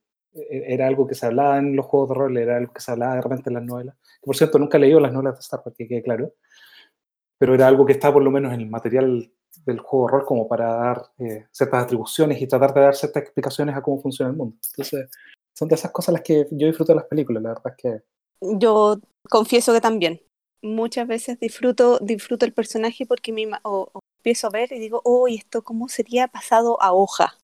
era algo que se hablaba en los juegos de rol, era algo que se hablaba de repente en las novelas. Por cierto, nunca he leído las novelas de Star Wars, que quede claro, pero era algo que está por lo menos en el material del juego de rol como para dar eh, ciertas atribuciones y tratar de dar ciertas explicaciones a cómo funciona el mundo. Entonces, son de esas cosas las que yo disfruto de las películas, la verdad es que... Yo confieso que también. Muchas veces disfruto, disfruto el personaje porque ima- o, o empiezo a ver y digo, oh, ¿y esto cómo sería pasado a hoja?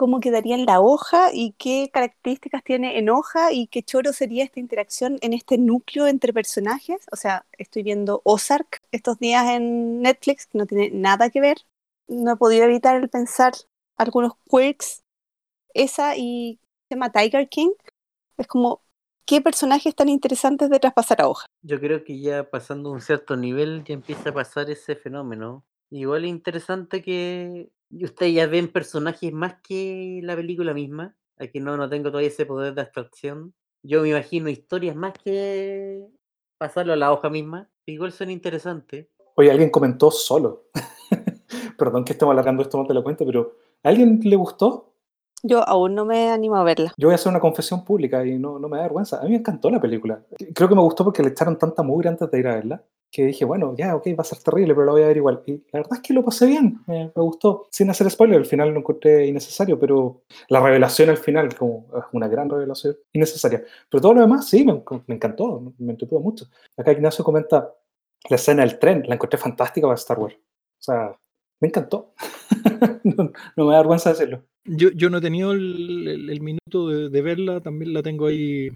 ¿Cómo quedaría en la hoja y qué características tiene en hoja y qué choro sería esta interacción en este núcleo entre personajes? O sea, estoy viendo Ozark estos días en Netflix, que no tiene nada que ver. No he podido evitar el pensar algunos quirks. Esa y se llama Tiger King. Es como, ¿qué personajes tan interesantes de traspasar a hoja? Yo creo que ya pasando un cierto nivel ya empieza a pasar ese fenómeno. Igual es interesante que ustedes ya ven personajes más que la película misma. Aquí no, no tengo todavía ese poder de abstracción. Yo me imagino historias más que pasarlo a la hoja misma. Igual son interesantes. Oye, alguien comentó solo. Perdón que estemos alargando esto más de la cuenta, pero ¿a alguien le gustó? Yo aún no me animo a verla. Yo voy a hacer una confesión pública y no, no me da vergüenza. A mí me encantó la película. Creo que me gustó porque le echaron tanta mugre antes de ir a verla que dije, bueno, ya, ok, va a ser terrible, pero lo voy a ver igual. Y la verdad es que lo pasé bien, me, me gustó. Sin hacer spoiler, al final lo encontré innecesario, pero la revelación al final, como una gran revelación, innecesaria. Pero todo lo demás, sí, me, me encantó, me entretuvo mucho. Acá Ignacio comenta la escena del tren, la encontré fantástica para Star Wars. O sea, me encantó. no, me da vergüenza decirlo. Yo, yo no he tenido el, minuto de, verla, también la tengo ahí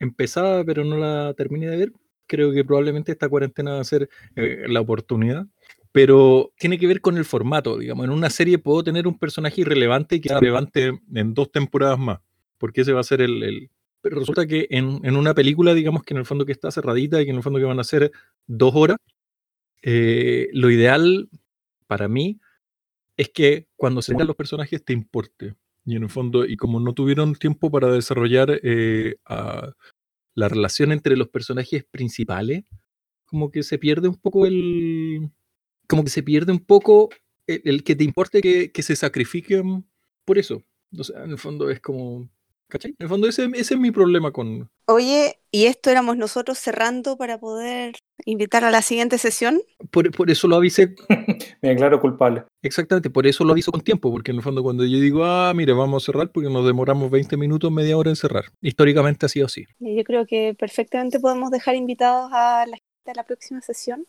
empezada, pero no la terminé de ver. Creo que probablemente esta cuarentena va a ser eh, la oportunidad. Pero tiene que ver con el formato, digamos. En una serie puedo tener un personaje irrelevante que sea relevante en dos temporadas más, porque ese va a ser el... el- Pero resulta que en, en una película, digamos que en el fondo que está cerradita y que en el fondo que van a ser dos horas, eh, lo ideal para mí es que cuando se mueran los personajes te importe. Y en el fondo, y como no tuvieron tiempo para desarrollar eh, a la relación entre los personajes principales, como que se pierde un poco el. Como que se pierde un poco el, el que te importe que, que se sacrifiquen por eso. O sea, en el fondo es como. ¿Cachai? En el fondo ese, ese es mi problema con. Oye, ¿y esto éramos nosotros cerrando para poder invitar a la siguiente sesión? Por, por eso lo avisé Me declaro culpable. Exactamente, por eso lo aviso con tiempo, porque en el fondo cuando yo digo, ah, mire, vamos a cerrar porque nos demoramos 20 minutos, media hora en cerrar. Históricamente ha sido así. Y Yo creo que perfectamente podemos dejar invitados a la gente de la próxima sesión.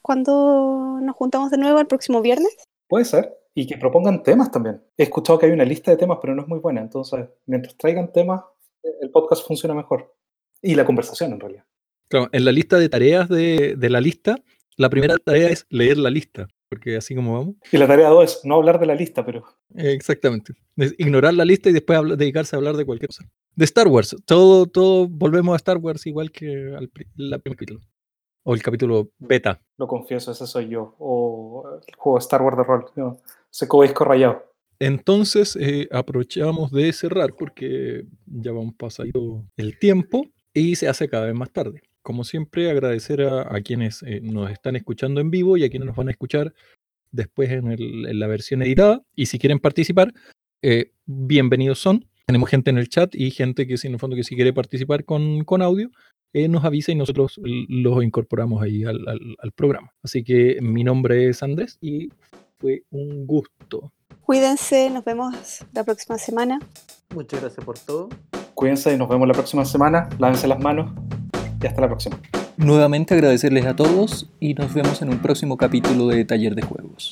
¿Cuándo nos juntamos de nuevo? ¿El próximo viernes? Puede ser. Y que propongan temas también. He escuchado que hay una lista de temas, pero no es muy buena. Entonces, mientras traigan temas, el podcast funciona mejor. Y la conversación, en realidad. Claro, en la lista de tareas de, de la lista, la primera tarea es leer la lista, porque así como vamos. Y la tarea 2 es no hablar de la lista, pero Exactamente. Es ignorar la lista y después habla- dedicarse a hablar de cualquier cosa. De Star Wars, todo, todo volvemos a Star Wars igual que al la primer capítulo. O el capítulo beta. lo confieso, ese soy yo. O el juego Star Wars de rol. No, seco disco rayado. Entonces, eh, aprovechamos de cerrar porque ya vamos pasando el tiempo y se hace cada vez más tarde. Como siempre, agradecer a, quienes eh, nos están escuchando en vivo y a quienes nos van a escuchar después en, la versión editada. Y si quieren participar, eh, bienvenidos son. Tenemos gente en el chat y gente que, que si quiere participar con, con audio, nos avisa y nosotros los incorporamos ahí al, al- al programa. Así que mi nombre es Andrés y fue un gusto. Cuídense, nos vemos la próxima semana. Muchas gracias por todo. Cuídense y nos vemos la próxima semana. Lávense las manos y hasta la próxima. Nuevamente agradecerles a todos y nos vemos en un próximo capítulo de Taller de Juegos.